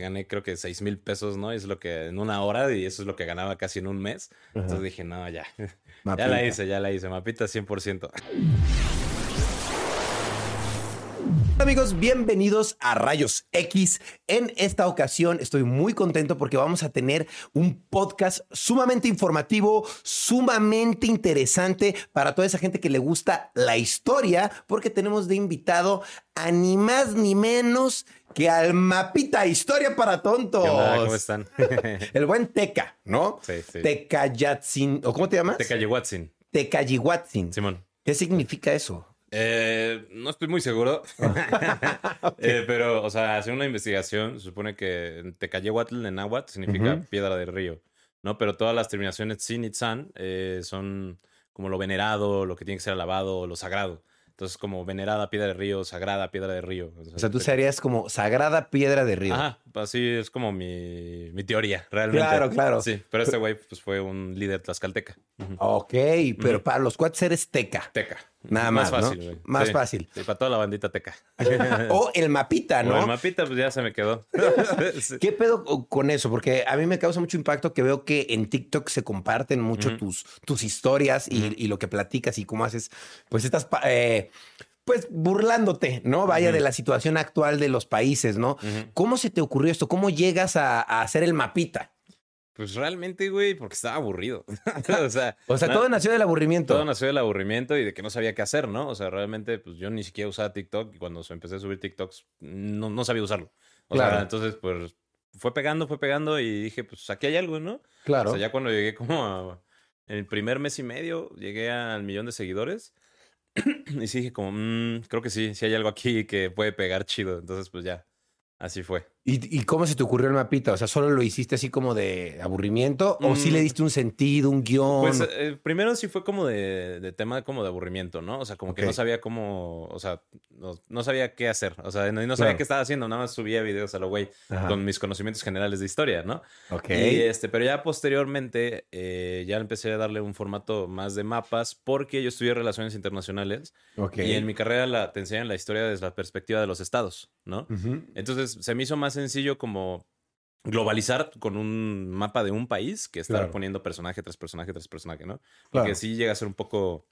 gané creo que seis mil pesos, ¿no? Es lo que en una hora y eso es lo que ganaba casi en un mes. Entonces dije, no, ya. Ya la hice, ya la hice. Mapita 100%. Amigos, bienvenidos a Rayos X. En esta ocasión estoy muy contento porque vamos a tener un podcast sumamente informativo, sumamente interesante para toda esa gente que le gusta la historia, porque tenemos de invitado a ni más ni menos que al Mapita Historia para Tontos. ¿Cómo están? El buen Teca, ¿no? Sí, sí. Tecayatzin, ¿o cómo te llamas? Tecayehuatzin. Tecayihuatzin. Simón. ¿Qué significa eso? Eh, no estoy muy seguro. Eh, pero, o sea, hace una investigación, se supone que Tecayehuatl en náhuatl significa piedra del río, ¿no? Pero todas las terminaciones Tsin y Tzan eh, son como lo venerado, lo que tiene que ser alabado, lo sagrado. Entonces, como venerada piedra del río, sagrada piedra del río. O sea, tú serías como Sagrada Piedra de Río. Ajá, así es como mi, mi teoría, realmente. Claro, claro. Sí, pero este güey pues, fue un líder tlaxcalteca. Ok, pero para los cuates eres Teca. Teca. Nada más, Más ¿no? fácil, güey. Más Sí. fácil. Sí, para toda la bandita teca. o el mapita, O ¿no? el mapita, pues ya se me quedó. ¿Qué pedo co- con eso? Porque a mí me causa mucho impacto que veo que en TikTok se comparten mucho tus, tus historias y, lo que platicas y cómo haces, pues estás, eh, pues burlándote, ¿no? Vaya de la situación actual de los países, ¿no? ¿Cómo se te ocurrió esto? ¿Cómo llegas a, a hacer el mapita? Pues realmente, güey, porque estaba aburrido. o sea, O sea, na- todo nació del aburrimiento. todo nació del aburrimiento y de que no sabía qué hacer, ¿no? O sea, realmente, pues yo ni siquiera usaba TikTok y cuando empecé a subir TikToks no, no sabía usarlo. O Claro. sea, entonces, pues fue pegando, fue pegando y dije, pues aquí hay algo, ¿no? Claro. O sea, ya cuando llegué como a- en el primer mes y medio, llegué al millón de seguidores. y sí dije como, "Mm, creo que sí, sí hay algo aquí que puede pegar chido. Entonces, pues ya, así fue. ¿Y, y cómo se te ocurrió el mapita? O sea, ¿solo lo hiciste así como de aburrimiento? ¿O sí Mm. le diste un sentido, un guion? Pues eh, primero sí fue como de, de tema como de aburrimiento, ¿no? O sea, como que no sabía cómo, o sea, no, no sabía qué hacer. O sea, no, no sabía Claro. qué estaba haciendo, nada más subía videos a lo güey Ajá. con mis conocimientos generales de historia, ¿no? Ok. Y este, pero ya posteriormente eh, ya empecé a darle un formato más de mapas porque yo estudié relaciones internacionales y en mi carrera la, te enseñan la historia desde la perspectiva de los estados, ¿no? Entonces se me hizo más sencillo como globalizar con un mapa de un país que estar Claro. poniendo personaje tras personaje tras personaje, ¿no? Claro. Porque sí llega a ser un poco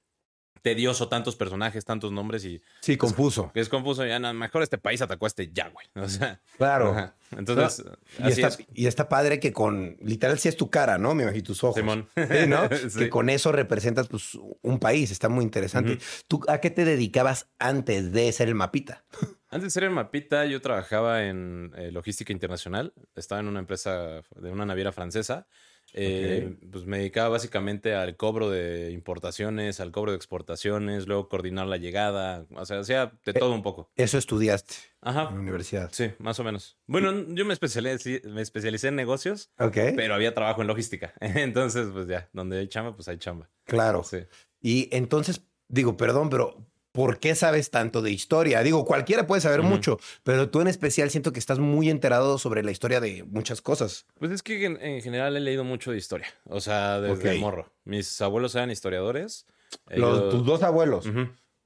tedioso tantos personajes, tantos nombres y Sí, confuso. es confuso. Ya, no, mejor este país atacó a este ya, güey. O sea, Claro. ajá. entonces, Y así está, es. y está padre que con, literal, sí es tu cara, ¿no? Me imagino tus ojos. Simón. Sí, ¿no? Sí. Que con eso representas pues, un país. Está muy interesante. ¿Tú a qué te dedicabas antes de ser el mapita? Antes de ser el mapita, yo trabajaba en eh, logística internacional. Estaba en una empresa de una naviera francesa. Eh, Pues me dedicaba básicamente al cobro de importaciones, al cobro de exportaciones, luego coordinar la llegada. O sea, hacía de todo un poco. Eso estudiaste en la Ajá. universidad. Sí, más o menos. Bueno, yo me especialicé, me especialicé en negocios, Ok. pero había trabajo en logística. Entonces, pues ya, donde hay chamba, pues hay chamba. Claro. Sí. Y entonces, digo, perdón, pero ¿por qué sabes tanto de historia? Digo, cualquiera puede saber mucho, pero tú en especial siento que estás muy enterado sobre la historia de muchas cosas. Pues es que en, en general he leído mucho de historia. O sea, desde morro. Mis abuelos eran historiadores. Los- Ellos- tus dos abuelos.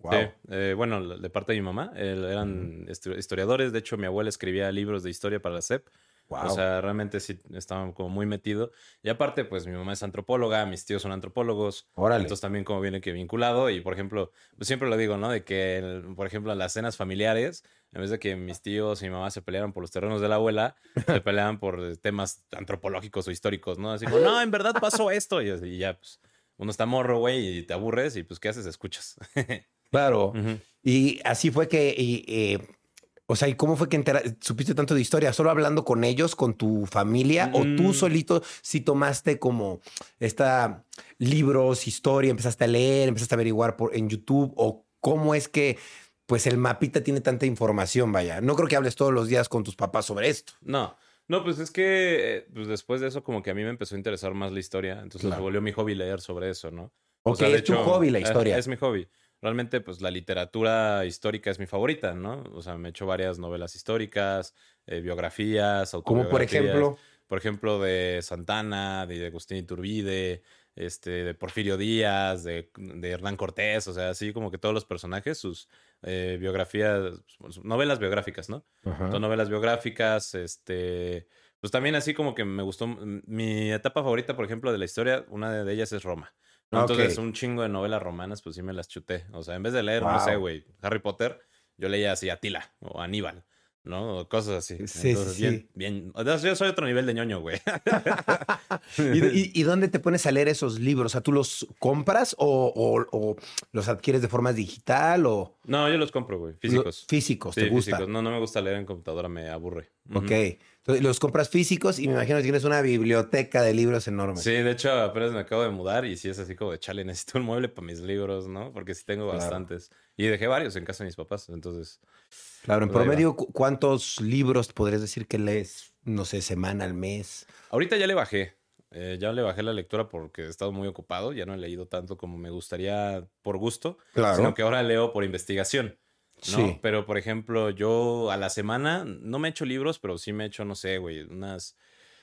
Wow. Sí, eh, bueno, de parte de mi mamá, eran historiadores. De hecho, mi abuela escribía libros de historia para la SEP. Wow. O sea, realmente sí estaban como muy metido. Y aparte, pues mi mamá es antropóloga, mis tíos son antropólogos. Órale. Entonces también como viene que vinculado. Y por ejemplo, pues siempre lo digo, ¿no? De que, el- por ejemplo, en las cenas familiares, en vez de que mis tíos y mi mamá se pelearan por los terrenos de la abuela, se peleaban por temas antropológicos o históricos, ¿no? Así como, no, en verdad pasó esto. Y, y ya, pues, uno está morro, güey, y te aburres y pues, ¿qué haces? Escuchas. Claro. Ujú. Y así fue que, y, eh, o sea, ¿y cómo fue que supiste tanto de historia? ¿Solo hablando con ellos, con tu familia? ¿O tú Mm. solito sí tomaste como esta libros, historia, empezaste a leer, empezaste a averiguar por, en YouTube? ¿O cómo es que pues el mapita tiene tanta información, vaya? No creo que hables todos los días con tus papás sobre esto. No, no, pues es que eh, pues después de eso como que a mí me empezó a interesar más la historia, entonces Claro. volvió mi hobby leer sobre eso, ¿no? Ok, es tu hobby la eh, historia. Es, mi hobby. Realmente pues la literatura histórica es mi favorita, ¿no? O sea, me he hecho varias novelas históricas, eh, biografías, Como por autobiografías. ejemplo, Por ejemplo, de Santana, de Agustín Iturbide, este, de Porfirio Díaz, de, de Hernán Cortés, o sea, así como que todos los personajes, sus eh, biografías, pues, novelas biográficas, ¿no? Son novelas biográficas, este, pues también así como que me gustó, mi etapa favorita, por ejemplo, de la historia, una de ellas es Roma. Entonces, un chingo de novelas romanas, pues sí me las chuté. O sea, en vez de leer, no sé, güey, Harry Potter, yo leía así Atila o Aníbal. ¿no? cosas así. Sí, sí, bien, bien. Yo soy otro nivel de ñoño, güey. ¿Y, dónde te pones a leer esos libros? O sea, ¿tú los compras o, los adquieres de forma digital o...? No, yo los compro, güey. Físicos. físicos, ¿te gusta? Físicos. No, no me gusta leer en computadora, me aburre. Ok. Entonces, los compras físicos y me imagino que tienes una biblioteca de libros enorme. Sí, de hecho, apenas me acabo de mudar y sí es así como de, chale, necesito un mueble para mis libros, ¿no? Porque sí tengo bastantes. Y dejé varios en casa de mis papás, entonces... Claro, en pues promedio, ¿cuántos libros podrías decir que lees, no sé, semana al mes? Ahorita ya le bajé. Eh, ya le bajé la lectura porque he estado muy ocupado. Ya no he leído tanto como me gustaría por gusto. Claro. Sino que ahora leo por investigación. ¿No? Sí. Pero, por ejemplo, yo a la semana no me he hecho libros, pero sí me he hecho, no sé, güey, unas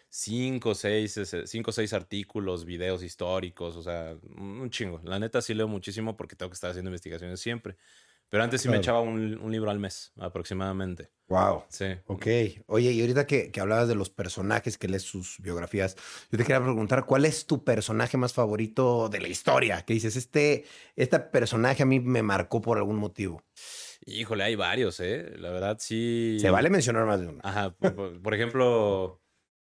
cinco, seis, cinco o seis artículos, videos históricos, o sea, un chingo. La neta sí leo muchísimo porque tengo que estar haciendo investigaciones siempre. Pero antes sí me echaba un, libro al mes, aproximadamente. Wow. Sí. Ok. Oye, y ahorita que, hablabas de los personajes, que lees sus biografías, yo te quería preguntar, ¿cuál es tu personaje más favorito de la historia? Que dices, este, este personaje a mí me marcó por algún motivo. Híjole, hay varios, ¿eh? La verdad, sí. Se vale mencionar más de uno. Ajá. Por, ejemplo,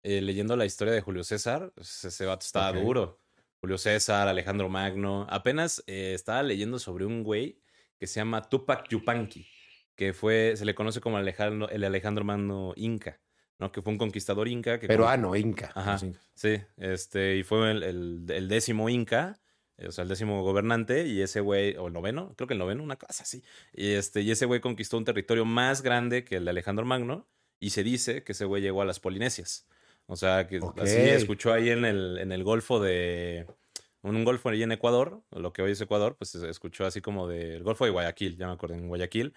eh, leyendo la historia de Julio César, ese vato estaba duro. Julio César, Alejandro Magno. Apenas eh, estaba leyendo sobre un güey que se llama Tupac Yupanqui, que fue, se le conoce como Alejandro, el Alejandro Magno Inca, ¿no? Que fue un conquistador inca. Que Peruano, Inca. Ajá, sí, este, y fue el, el, décimo Inca, o sea, el décimo gobernante, y ese güey, o el noveno, creo que el noveno, una cosa así. Y, este, y ese güey conquistó un territorio más grande que el de Alejandro Magno, y se dice que ese güey llegó a las Polinesias. O sea, que así escuchó ahí en el, en el Golfo de, un golfo ahí en Ecuador, lo que hoy es Ecuador, pues se escuchó así como del Golfo de Guayaquil, ya me acuerdo, en Guayaquil.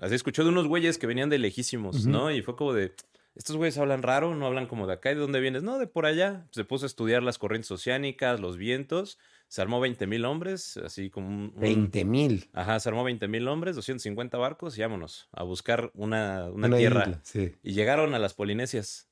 Así escuchó de unos güeyes que venían de lejísimos, ¿no? Y fue como de, estos güeyes hablan raro, no hablan como de acá, ¿y de dónde vienes? No, de por allá. Se puso a estudiar las corrientes oceánicas, los vientos, se armó 20 mil hombres, así como un... 20 mil. Ajá, se armó 20 mil hombres, 250 barcos y vámonos a buscar una, una, tierra. sí. Y llegaron a las Polinesias.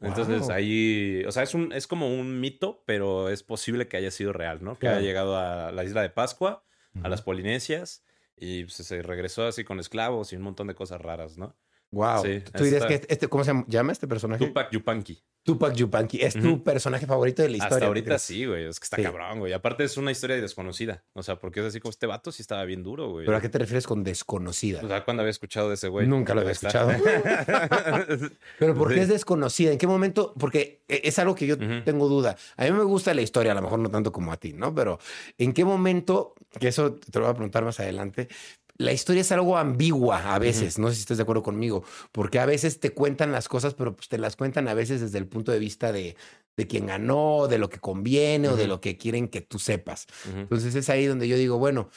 Entonces ahí, o sea, es, un, es como un mito, pero es posible que haya sido real, ¿no? Que haya llegado a la isla de Pascua, a las Polinesias, y pues, se regresó así con esclavos y un montón de cosas raras, ¿no? Wow. ¿Tú dirías que este, ¿cómo se llama este personaje? Tupac Yupanqui. Tupac Yupanqui. ¿Es tu personaje favorito de la historia? Hasta ahorita sí, güey. Es que está cabrón, güey. Aparte es una historia desconocida. O sea, porque es así como este vato sí estaba bien duro, güey. ¿Pero a qué te refieres con desconocida? O sea, ¿cuándo había escuchado de ese güey? Nunca lo había escuchado. Pero ¿por qué es desconocida? ¿En qué momento? Porque e, es algo que yo tengo duda. A mí me gusta la historia, a lo mejor no tanto como a ti, ¿no? Pero ¿en qué momento? Que eso te lo voy a preguntar más adelante la historia es algo ambigua a veces, no sé si estás de acuerdo conmigo, porque a veces te cuentan las cosas, pero pues te las cuentan a veces desde el punto de vista de, de quién ganó, de lo que conviene o de lo que quieren que tú sepas. Entonces es ahí donde yo digo, bueno,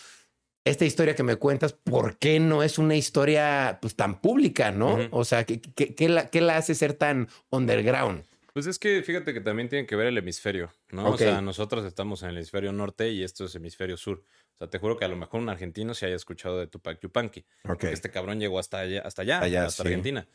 esta historia que me cuentas, ¿por qué no es una historia pues tan pública, no? O sea, ¿qué, qué, la, ¿qué la hace ser tan underground? Pues es que fíjate que también tiene que ver el hemisferio, ¿no? O sea, nosotros estamos en el hemisferio norte y esto es hemisferio sur. Sea, te juro que a lo mejor un argentino se haya escuchado de Tupac Yupanqui. Okay. Este cabrón llegó hasta allá, hasta allá, hasta Argentina.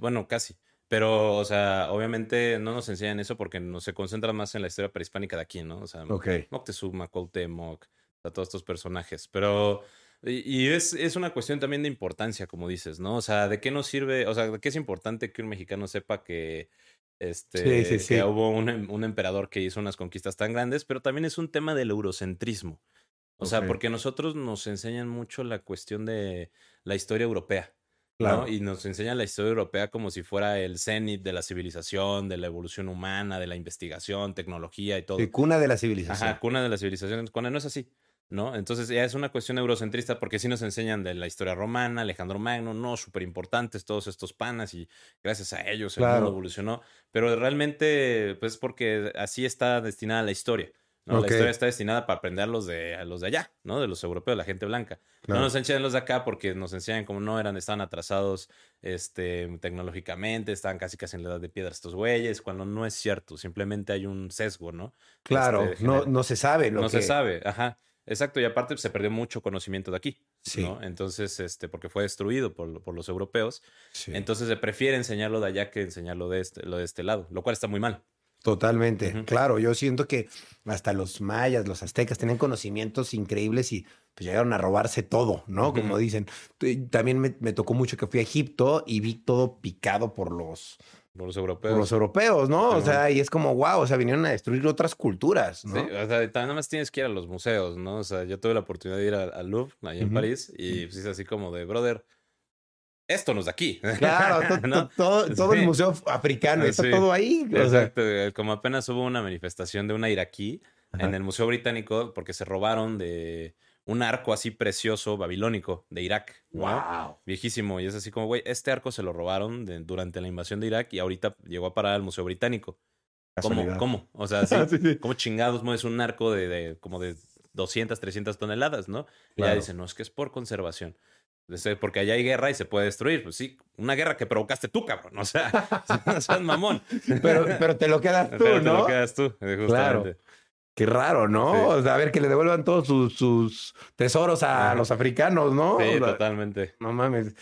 bueno, casi. Pero, o sea, obviamente no nos enseñan eso porque no se concentra más en la historia prehispánica de aquí, ¿no? O sea, Moctezuma, Cuauhtémoc, o sea, todos estos personajes. Pero, y, es, es, una cuestión también de importancia, como dices, ¿no? O sea, ¿de qué nos sirve? O sea, ¿de qué es importante que un mexicano sepa que este, que hubo un, un, emperador que hizo unas conquistas tan grandes, pero también es un tema del eurocentrismo. O sea, porque nosotros nos enseñan mucho la cuestión de la historia europea. Claro. Y nos enseñan la historia europea como si fuera el cenit de la civilización, de la evolución humana, de la investigación, tecnología y todo. Sí, cuna de la civilización. Ajá, cuna de la civilización. Cuando no es así. ¿no? Entonces ya es una cuestión eurocentrista porque sí nos enseñan de la historia romana, Alejandro Magno, no, súper importantes todos estos panas y gracias a ellos el mundo evolucionó, pero realmente pues porque así está destinada la historia. ¿No? La historia está destinada para aprender a los de, a los de allá, ¿no? De los europeos, la gente blanca. No nos enseñan los de acá porque nos enseñan como no eran, estaban atrasados este, tecnológicamente, estaban casi casi en la edad de piedra estos güeyes, cuando no es cierto, simplemente hay un sesgo, ¿no? Claro, este, no, no se sabe. Lo no se sabe, ajá. Exacto, y aparte pues, se perdió mucho conocimiento de aquí, Sí. ¿no? Entonces, este, porque fue destruido por, por los europeos, Sí. entonces se prefiere enseñarlo de allá que enseñarlo de este, lo de este lado, lo cual está muy mal. Totalmente. Claro, yo siento que hasta los mayas, los aztecas tenían conocimientos increíbles y pues llegaron a robarse todo, ¿no? Como dicen. También me, me tocó mucho que fui a Egipto y vi todo picado por los, Por los por europeos. los europeos, ¿no? O sea, y es como, wow, o sea, vinieron a destruir otras culturas, ¿no? Sí, o sea, también nada más tienes que ir a los museos, ¿no? O sea, yo tuve la oportunidad de ir al Louvre, allá en. París, y pues es así como de, brother, esto no es de aquí. Claro, ¿No? to- todo, el museo africano está Sí. todo ahí. o sea, Exacto, como apenas hubo una manifestación de una iraquí Ajá. en el Museo Británico porque se robaron de un arco así precioso babilónico de Irak, ¿no? wow. Viejísimo, y es así como, güey, este arco se lo robaron de- durante la invasión de Irak y ahorita llegó a parar al Museo Británico. ¿Cómo? Casualidad. ¿Cómo? O sea, sí, Sí. ¿cómo chingados mueves un arco de, de como de 200, 300 toneladas, ¿no? Y ya dicen, no, es que es por conservación. Porque allá hay guerra y se puede destruir. Pues sí, una guerra que provocaste tú, cabrón. O sea, no seas mamón. Pero, pero te lo quedas tú, Pero te ¿no? lo quedas tú, eh, Claro. justamente. Qué raro, ¿no? Sí. O sea, a ver, que le devuelvan todos sus, sus tesoros a Ajá. los africanos, ¿no? Sí, O sea, totalmente. No mames.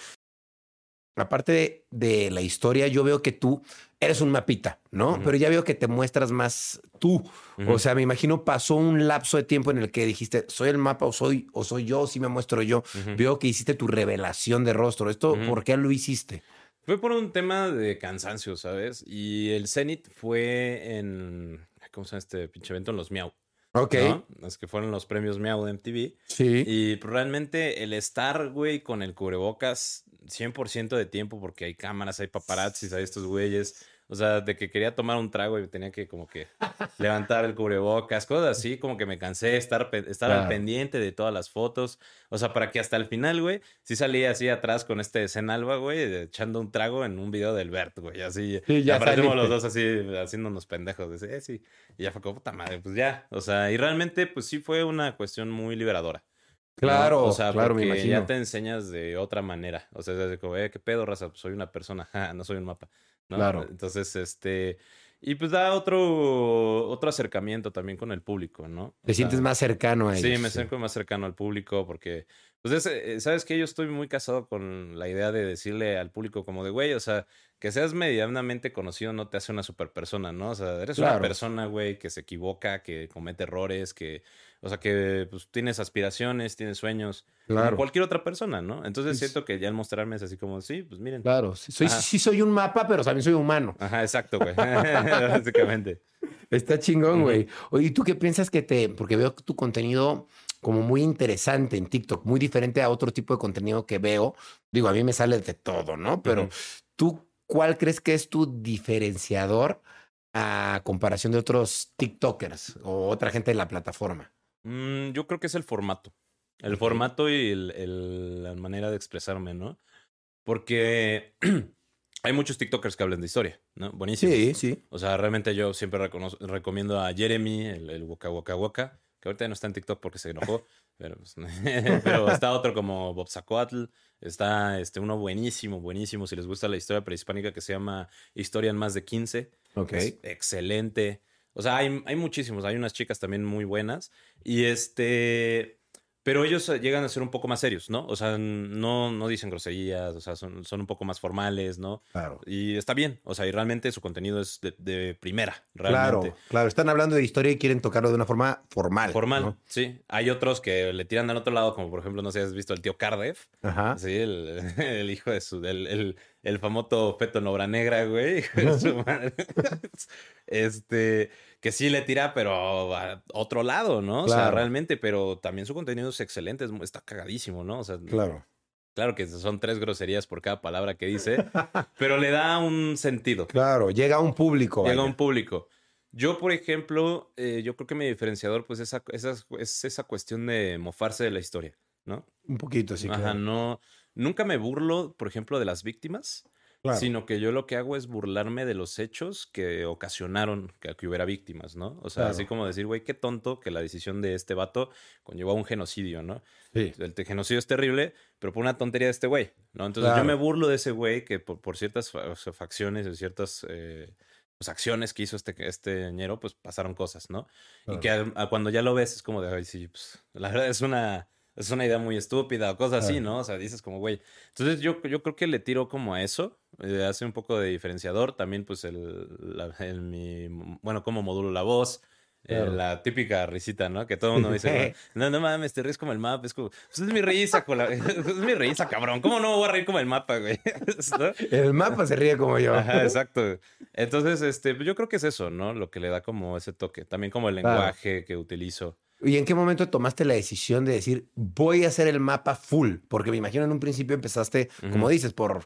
Aparte de, de la historia, yo veo que tú eres un mapita, ¿no? Pero ya veo que te muestras más tú. O sea, me imagino pasó un lapso de tiempo en el que dijiste, soy el mapa o soy, o soy yo, sí me muestro yo. Veo que hiciste tu revelación de rostro. ¿Esto por qué lo hiciste? Fue por un tema de cansancio, ¿sabes? Y el Zenith fue en. ¿Cómo se llama este pinche evento? En los Miau. Ok. ¿no? Los que fueron los premios Miau de MTV. Sí. Y realmente el estar, güey, con el cubrebocas 100% de tiempo, porque hay cámaras, hay paparazzis, hay estos güeyes. O sea, de que quería tomar un trago y tenía que como que levantar el cubrebocas, cosas así, como que me cansé, estar, pe- estar al pendiente de todas las fotos. O sea, para que hasta el final, güey, sí salía así atrás con este Zenalba, güey, de- echando un trago en un video del Bert, güey, así. Sí, ya saliste. los dos así, haciéndonos pendejos. Dice, eh, sí. Y ya fue como, puta madre, pues ya. O sea, y realmente, pues sí fue una cuestión muy liberadora. ¿no? Claro, o sea, claro, me porque imagino. ya te enseñas de otra manera. O sea, es como, eh, ¿qué pedo, raza? Pues soy una persona, ja, no soy un mapa. ¿No? Claro. Entonces, este. Y pues da otro, otro acercamiento también con el público, ¿no? Te sientes más cercano a ellos. Sí, me siento más cercano al público porque, pues, es, eh, sabes que yo estoy muy casado con la idea de decirle al público como de, güey, o sea, que seas medianamente conocido no te hace una super persona, ¿no? O sea, eres una persona, güey, que se equivoca, que comete errores, que, o sea, que pues tienes aspiraciones, tienes sueños, como Claro. cualquier otra persona, ¿no? Entonces Sí. siento que ya al mostrarme es así como, sí, pues miren. Claro, sí soy, Ajá. sí soy un mapa, pero también soy humano. Ajá, exacto, güey. Básicamente. Está chingón, güey. Oye, ¿y tú qué piensas que te...? Porque veo tu contenido como muy interesante en TikTok, muy diferente a otro tipo de contenido que veo. Digo, a mí me sale de todo, ¿no? Pero tú, ¿cuál crees que es tu diferenciador a comparación de otros TikTokers o otra gente de la plataforma? Mm, yo creo que es el formato. El formato y el- el- la manera de expresarme, ¿no? Porque hay muchos TikTokers que hablan de historia, ¿no? Buenísimo. sí. O sea, realmente yo siempre recomiendo a Jeremy, el, el Waka Waka Waka, que ahorita no está en TikTok porque se enojó, pero, pues, pero está otro como Bob Zacoatl, está este, uno buenísimo, buenísimo, si les gusta la historia prehispánica que se llama Historia en más de 15. Ok. Es excelente. O sea, hay, hay muchísimos. Hay unas chicas también muy buenas. Y este. Pero ellos eh, llegan a ser un poco más serios, ¿no? O sea, no, no dicen groserías, o sea, son, son un poco más formales, ¿no? Claro. Y está bien. O sea, y realmente su contenido es de, de primera, Claro, realmente. claro. Están hablando de historia y quieren tocarlo de una forma formal. Formal, ¿no? sí. Hay otros que le tiran al otro lado, como por ejemplo, no sé si has visto el tío Cardiff. Ajá. Sí, el, el hijo de su, el, el, el famoso feto en obra negra, güey. hijo de su madre. este, que sí le tira, pero a otro lado, ¿no? O sea, realmente, pero también su contenido es excelente, está cagadísimo, ¿no? O sea, Claro. claro que son tres groserías por cada palabra que dice, pero le da un sentido. Claro, llega a un público. Llega a un público. Yo, por ejemplo, eh, yo creo que mi diferenciador, pues, esa, esa, es esa cuestión de mofarse de la historia, ¿no? Un poquito, sí. Ajá, claro. no. Nunca me burlo, por ejemplo, de las víctimas, Claro. sino que yo lo que hago es burlarme de los hechos que ocasionaron que, que hubiera víctimas, ¿no? O sea, Claro. así como decir, güey, qué tonto que la decisión de este vato conllevó a un genocidio, ¿no? Sí. El genocidio es terrible, pero por una tontería de este güey, ¿no? Entonces Claro. yo me burlo de ese güey que por, por ciertas fa- o sea, facciones o ciertas eh, pues, acciones que hizo este, este ñero, pues pasaron cosas, ¿no? Y que cuando ya lo ves es como de, ay, sí, pues la verdad es una, es una idea muy estúpida o cosas así, ¿no? O sea, dices como, güey. Entonces yo, yo creo que le tiro como a eso, eh, hace un poco de diferenciador, también pues el, el mi, bueno, cómo modulo la voz, eh, la típica risita, ¿no? Que todo el mundo dice, no, no mames, te ríes como el mapa. Es como, pues es mi risa, es mi risa, cabrón. ¿Cómo no voy a reír como el mapa, güey? El mapa se ríe como yo. Ajá, exacto. Entonces, este, yo creo que es eso, ¿no? Lo que le da como ese toque. También como el lenguaje que utilizo. ¿Y en qué momento tomaste la decisión de decir, voy a hacer el mapa full? Porque me imagino en un principio empezaste, como dices, por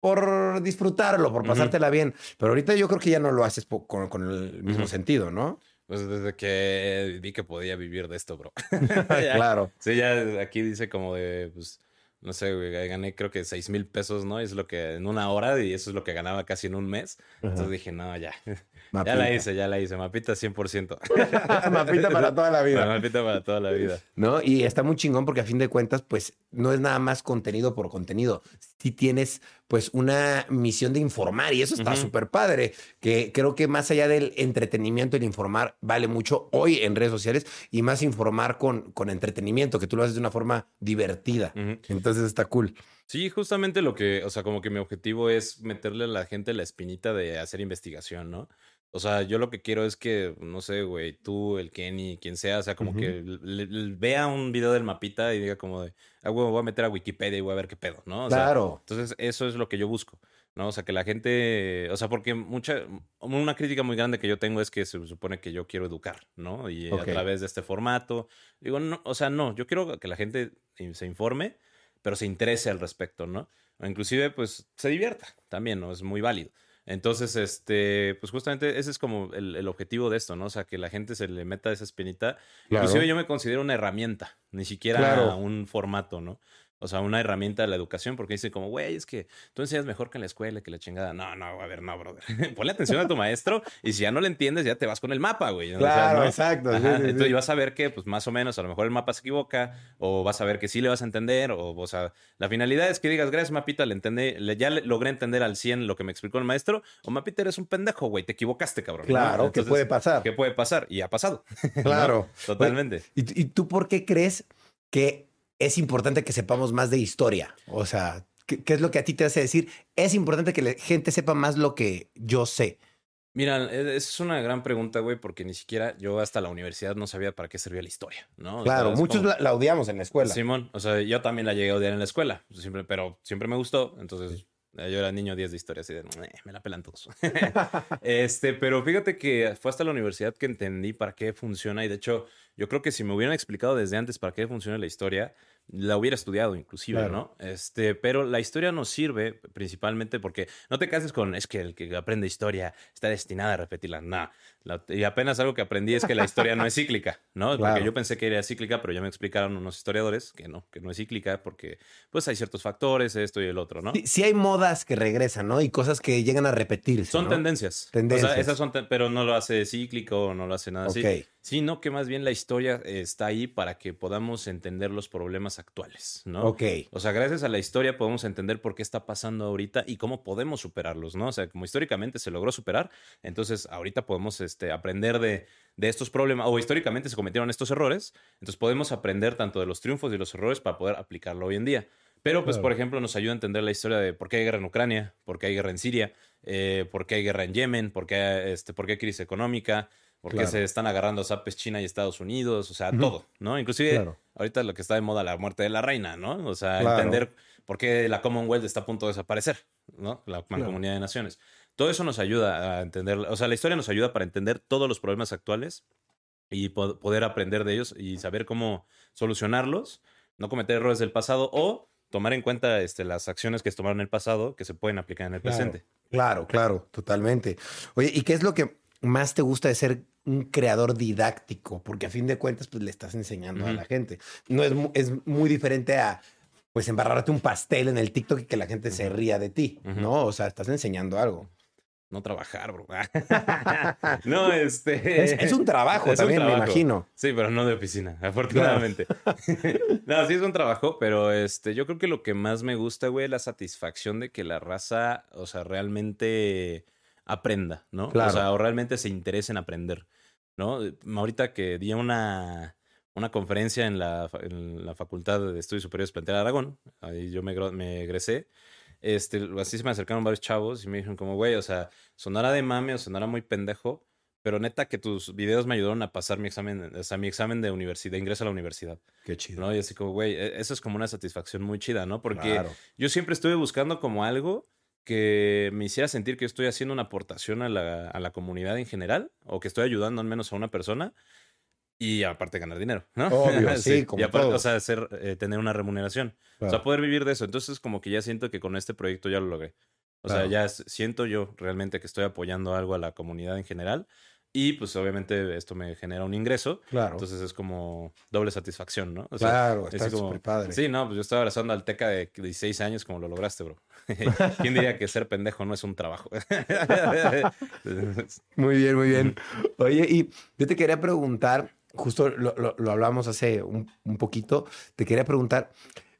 por disfrutarlo, por pasártela bien. Pero ahorita yo creo que ya no lo haces con, con el mismo sentido, ¿no? Pues desde que vi que podía vivir de esto, bro. claro. Sí, ya aquí dice como de, pues, no sé, güey, gané creo que seis mil pesos, ¿no? es lo que en una hora y eso es lo que ganaba casi en un mes. Entonces dije, no, ya. Ya la hice, ya la hice. Mapita 100%. Mapita para toda la vida. Mapita para toda la vida. ¿No? Y está muy chingón porque a fin de cuentas, pues no es nada más contenido por contenido. Si tienes pues una misión de informar y eso está súper padre, que creo que más allá del entretenimiento, el informar vale mucho hoy en redes sociales y más informar con, con entretenimiento, que tú lo haces de una forma divertida. Entonces está cool. Sí, justamente lo que, o sea, como que mi objetivo es meterle a la gente la espinita de hacer investigación, ¿no? O sea, yo lo que quiero es que, no sé, güey, tú, el Kenny, quien sea, o sea, como que vea un video del mapita y diga como de, ah, güey, voy a meter a Wikipedia y voy a ver qué pedo, ¿no? claro. entonces, eso es lo que yo busco, ¿no? O sea, que la gente, o sea, porque mucha, una crítica muy grande que yo tengo es que se supone que yo quiero educar, ¿no? Y a través de este formato, digo, no, o sea, no, yo quiero que la gente se informe, pero se interese al respecto, ¿no? O inclusive, pues, se divierta también, ¿no? Es muy válido. Entonces, este, pues justamente ese es como el, objetivo de esto, ¿no? O sea, que la gente se le meta esa espinita. Inclusive yo me considero una herramienta, ni siquiera un formato, ¿no? O sea, una herramienta de la educación, porque dicen como, güey, es que tú enseñas mejor que en la escuela, que la chingada. No, no, a ver, no, brother. Ponle atención a tu maestro y si ya no le entiendes, ya te vas con el mapa, güey. Claro, exacto. Entonces vas a ver que, pues más o menos, a lo mejor el mapa se equivoca, o vas a ver que sí le vas a entender, o, o sea, la finalidad es que digas, gracias, mapita, le entendí, le, ya logré entender al 100 lo que me explicó el maestro, o mapita, eres un pendejo, güey, te equivocaste, cabrón. Claro, ¿qué puede pasar? ¿Qué puede pasar? Y ha pasado. Claro. Totalmente. ¿Y, ¿Y tú por qué crees que es importante que sepamos más de historia. O sea, ¿qué, es lo que a ti te hace decir? Es importante que la gente sepa más lo que yo sé. Mira, e, esa es una gran pregunta, güey, porque ni siquiera yo hasta la universidad no sabía para qué servía la historia, ¿no? claro, muchos la, odiamos en la escuela. Simón, o sea, yo también la llegué a odiar en la escuela, siempre, pero siempre me gustó, entonces yo era niño 10 de historia, así de, me la pelan todos. este, pero fíjate que fue hasta la universidad que entendí para qué funciona y de hecho yo creo que si me hubieran explicado desde antes para qué funciona la historia, la hubiera estudiado inclusive, ¿no? Este, pero la historia nos sirve principalmente porque no te cases con es que el que aprende historia está destinado a repetirla. No, y apenas algo que aprendí es que la historia no es cíclica, ¿no? Porque yo pensé que era cíclica, pero ya me explicaron unos historiadores que no, que no es cíclica porque pues hay ciertos factores, esto y el otro, ¿no? Sí, hay modas que regresan, ¿no? Y cosas que llegan a repetirse. Son tendencias. Tendencias. O sea, esas son, pero no lo hace cíclico, no lo hace nada así. Sino que más bien la historia está ahí para que podamos entender los problemas actuales, ¿no? Ok. O sea, gracias a la historia podemos entender por qué está pasando ahorita y cómo podemos superarlos, ¿no? O sea, como históricamente se logró superar, entonces ahorita podemos este, aprender de, estos problemas, o históricamente se cometieron estos errores, entonces podemos aprender tanto de los triunfos y los errores para poder aplicarlo hoy en día. Pero, pues, por ejemplo, nos ayuda a entender la historia de por qué hay guerra en Ucrania, por qué hay guerra en Siria, eh, por qué hay guerra en Yemen, por qué, este, por qué hay crisis económica, por qué se están agarrando zapes China y Estados Unidos, o sea, todo, ¿no? Inclusive ahorita lo que está de moda, la muerte de la reina, ¿no? O sea, entender por qué la Commonwealth está a punto de desaparecer, ¿no? La Mancomunidad de Naciones. Todo eso nos ayuda a entender, o sea, la historia nos ayuda para entender todos los problemas actuales y poder aprender de ellos y saber cómo solucionarlos, no cometer errores del pasado o tomar en cuenta este, las acciones que se tomaron en el pasado que se pueden aplicar en el presente. Claro, claro, totalmente. Oye, ¿y qué es lo que más te gusta de ser un creador didáctico? Porque a fin de cuentas, pues le estás enseñando a la gente. No es, es muy diferente a pues embarrarte un pastel en el TikTok y que la gente se ría de ti, ¿no? O sea, estás enseñando algo no trabajar, bro. no, este. Es, un trabajo también, me imagino. Sí, pero no de oficina, afortunadamente. no, sí es un trabajo, pero este, yo creo que lo que más me gusta, güey, es la satisfacción de que la raza, o sea, realmente aprenda, ¿no? Claro. O sea, o realmente se interese en aprender, ¿no? Ahorita que di una, una conferencia en la, en la Facultad de Estudios Superiores Plantel Aragón, ahí yo me, me egresé, este, así se me acercaron varios chavos y me dijeron como, güey, o sea, sonará de mame o sonará muy pendejo, pero neta que tus videos me ayudaron a pasar mi examen, o sea, mi examen de universidad, de ingreso a la universidad, Qué chido. ¿no? Y así como, güey, e- eso es como una satisfacción muy chida, ¿no? Porque Claro. yo siempre estuve buscando como algo que me hiciera sentir que estoy haciendo una aportación a la, a la comunidad en general, o que estoy ayudando al menos a una persona, y aparte ganar dinero, ¿no? Obvio, sí, como y aparte, todo. o sea, eh, tener una remuneración. O Claro. sea, poder vivir de eso. Entonces, como que ya siento que con este proyecto ya lo logré. O sea, Claro. ya s- siento yo realmente que estoy apoyando algo a la comunidad en general. Y pues obviamente esto me genera un ingreso. Claro. Entonces es como doble satisfacción, ¿no? O sea, claro, es está como- súper padre. Sí, no, pues yo estaba abrazando al Teca de 16 años como lo lograste, bro. ¿Quién diría que ser pendejo no es un trabajo? Muy bien, muy bien. Oye, y yo te quería preguntar, justo lo, lo- lo hablamos hace un, un poquito, te quería preguntar,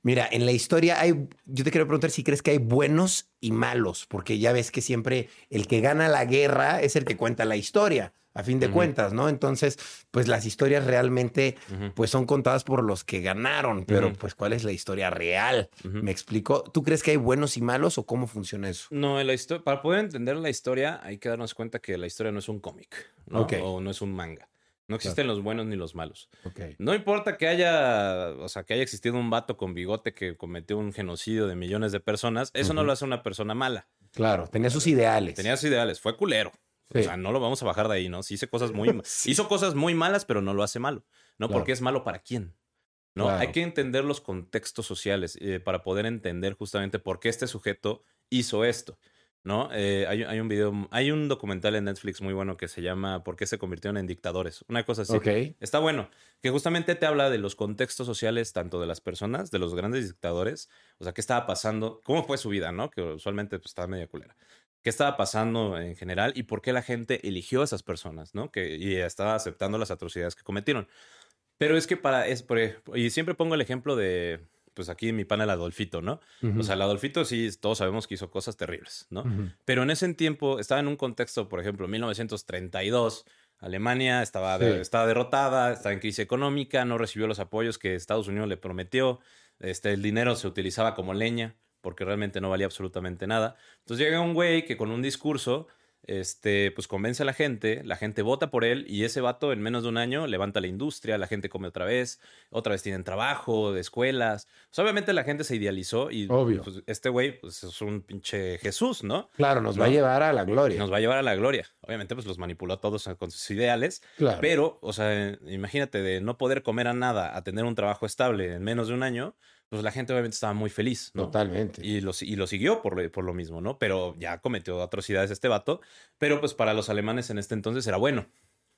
mira, en la historia hay, yo te quería preguntar si crees que hay buenos y malos, porque ya ves que siempre el que gana la guerra es el que cuenta la historia, a fin de cuentas, ¿no? Entonces, pues las historias realmente, pues son contadas por los que ganaron, pero pues ¿cuál es la historia real? ¿Me explico? ¿Tú crees que hay buenos y malos o cómo funciona eso? No, la para poder entender la historia hay que darnos cuenta que la historia no es un cómic. O no es un manga. No existen los buenos ni los malos. Ok. No importa que haya, o sea, que haya existido un vato con bigote que cometió un genocidio de millones de personas, eso no lo hace una persona mala. Claro, tenía sus ideales. Tenía sus ideales, fue culero. Sí. O sea, no lo vamos a bajar de ahí, ¿no? Sí hizo cosas muy Sí. hizo cosas muy malas, pero no lo hace malo, ¿no? Claro. Porque es malo para quién. ¿No? Claro. Hay que entender los contextos sociales eh, para poder entender justamente por qué este sujeto hizo esto. ¿No? Eh, hay, hay un video, hay un documental en Netflix muy bueno que se llama ¿Por qué se convirtieron en dictadores? Una cosa así. Está bueno, que justamente te habla de los contextos sociales tanto de las personas, de los grandes dictadores, o sea, qué estaba pasando, cómo fue su vida, ¿no? Que usualmente pues, estaba media culera. ¿Qué estaba pasando en general y por qué la gente eligió a esas personas, ¿no? Que, y estaba aceptando las atrocidades que cometieron. Pero es que para, es, por, y siempre pongo el ejemplo de, pues aquí mi pana el Adolfito, ¿no? O sea, el Adolfito sí, todos sabemos que hizo cosas terribles, ¿no? Pero en ese tiempo estaba en un contexto, por ejemplo, 1932. Alemania estaba, de- estaba derrotada, estaba en crisis económica, no recibió los apoyos que Estados Unidos le prometió. Este, el dinero se utilizaba como leña porque realmente no valía absolutamente nada. Entonces llega un güey que con un discurso, este, pues convence a la gente, la gente vota por él y ese vato en menos de un año levanta la industria, la gente come otra vez, otra vez tienen trabajo, de escuelas. O sea, obviamente la gente se idealizó y Obvio. pues, este güey pues, es un pinche Jesús, ¿no? Claro, nos No. va a llevar a la gloria. Nos va a llevar a la gloria. Obviamente, pues los manipuló a todos con sus ideales. Claro. Pero, o sea, imagínate de no poder comer a nada a tener un trabajo estable en menos de un año, pues la gente obviamente estaba muy feliz, ¿no? Totalmente. Y lo, y lo siguió por lo, por lo mismo, ¿no? Pero ya cometió atrocidades este vato. Pero pues para los alemanes en este entonces era bueno,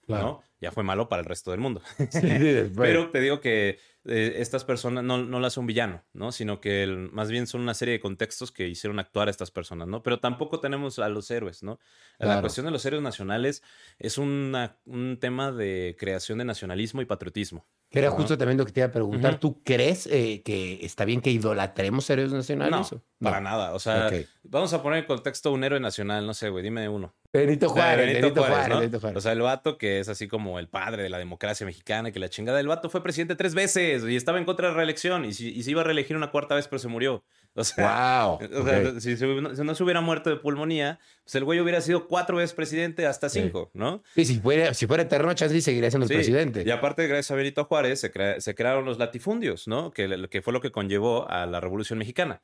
Claro. ¿no? Ya fue malo para el resto del mundo. Sí. Pero te digo que eh, estas personas no, no las un villano, ¿no? Sino que el- más bien son una serie de contextos que hicieron actuar a estas personas, ¿no? Pero tampoco tenemos a los héroes, ¿no? La cuestión de los héroes nacionales es una- un tema de creación de nacionalismo y patriotismo. Que era justo también lo que te iba a preguntar. Ujú. ¿Tú crees eh, que está bien que idolatremos héroes nacionales? No, para nada. O sea, vamos a poner en contexto un héroe nacional, no sé, güey, dime uno. Benito O sea, Juárez, Benito, Juárez, ¿no? Benito Juárez. O sea, el vato que es así como el padre de la democracia mexicana, que la chingada del vato fue presidente tres veces y estaba en contra de la reelección y, si- y se iba a reelegir una cuarta vez, pero se murió. O sea, wow. o sea, si, se hubiera- si no se hubiera muerto de pulmonía, pues el güey hubiera sido cuatro veces presidente hasta Sí. cinco, ¿no? Sí, si fuera, si fuera eterno, chance seguiría siendo el presidente. Y aparte, gracias a Benito Juárez, se, crea- se crearon los latifundios, ¿no? Que, que fue lo que conllevó a la Revolución Mexicana.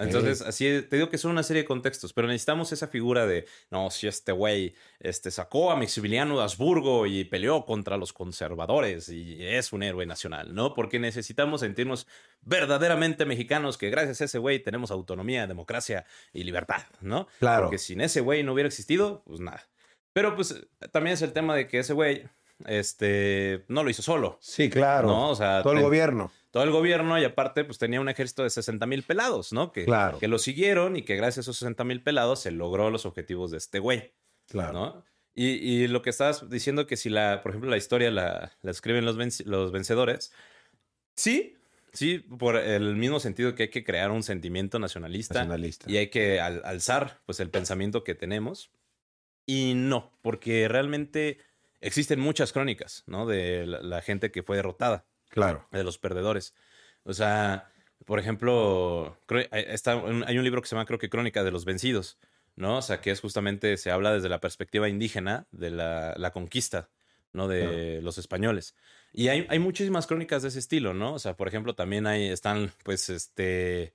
Entonces, así te digo que son una serie de contextos, pero necesitamos esa figura de, no, si este güey este, sacó a Maximiliano de Habsburgo y peleó contra los conservadores y es un héroe nacional, ¿no? Porque necesitamos sentirnos verdaderamente mexicanos, que gracias a ese güey tenemos autonomía, democracia y libertad, ¿no? Claro. Porque sin ese güey no hubiera existido, pues nada. Pero pues también es el tema de que ese güey, este, no lo hizo solo. Sí, claro. ¿no? O sea, Todo el ten- gobierno. todo el gobierno y aparte pues tenía un ejército de 60 mil pelados, ¿no? Que, Claro. que lo siguieron y que gracias a esos 60 mil pelados se logró los objetivos de este güey, Claro. ¿no? Y, y lo que estabas diciendo que si la, por ejemplo, la historia la, la escriben los, los vencedores, sí, sí, por el mismo sentido que hay que crear un sentimiento nacionalista, Nacionalista. y hay que al- alzar pues el pensamiento que tenemos. y no, porque realmente existen muchas crónicas, ¿no? De la, la gente que fue derrotada, Claro. de los perdedores. O sea, por ejemplo, está un- hay un libro que se llama, creo que Crónica de los Vencidos, ¿no? O sea, que es justamente, se habla desde la perspectiva indígena de la, la conquista, ¿no? De los españoles. Y hay, hay muchísimas crónicas de ese estilo, ¿no? O sea, por ejemplo, también hay, están, pues, este,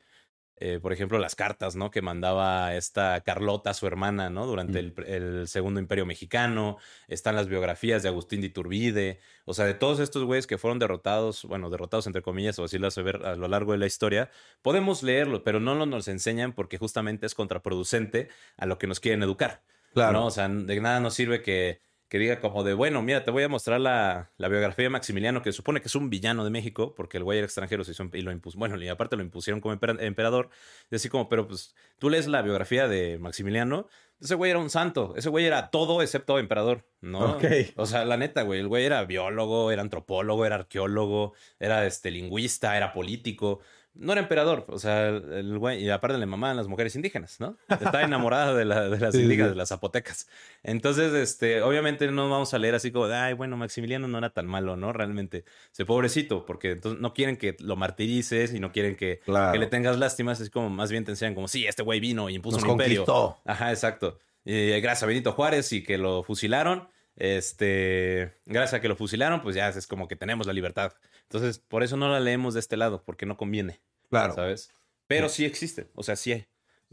eh, por ejemplo, las cartas, ¿no? Que mandaba esta Carlota, su hermana, ¿no? Durante el, el Segundo Imperio Mexicano. Están las biografías de Agustín de Iturbide. O sea, de todos estos güeyes que fueron derrotados, bueno, derrotados entre comillas, o así lo hace ver a lo largo de la historia, podemos leerlo, pero no lo nos enseñan porque justamente es contraproducente a lo que nos quieren educar. Claro. ¿no? O sea, de nada nos sirve que, que diga como de, bueno, mira, te voy a mostrar la, la biografía de Maximiliano, que supone que es un villano de México, porque el güey era extranjero se hizo, y lo impuso, bueno, y aparte lo impusieron como emper- emperador, y así como, pero pues tú lees la biografía de Maximiliano, ese güey era un santo, ese güey era todo excepto emperador, ¿no? Ok. O sea, la neta, güey, el güey era biólogo, era antropólogo, era arqueólogo, era este lingüista, era político. No era emperador, o sea, el güey, y aparte le mamaban las mujeres indígenas, ¿no? Estaba enamorada de, la- de las Sí, indígenas, sí. de las zapotecas. Entonces, este, obviamente no vamos a leer así como, de, ay, bueno, Maximiliano no era tan malo, ¿no? Realmente, ese pobrecito, porque entonces no quieren que lo martirices y no quieren que, Claro. que le tengas lástimas, es como más bien te enseñan como, sí, este güey vino y impuso Nos un imperio. conquistó. Ajá, exacto. Y gracias a Benito Juárez y que lo fusilaron, este, gracias a que lo fusilaron, pues ya es como que tenemos la libertad. Entonces, por eso no la leemos de este lado, porque no conviene, Claro. ¿sabes? Pero sí existe, o sea, sí hay.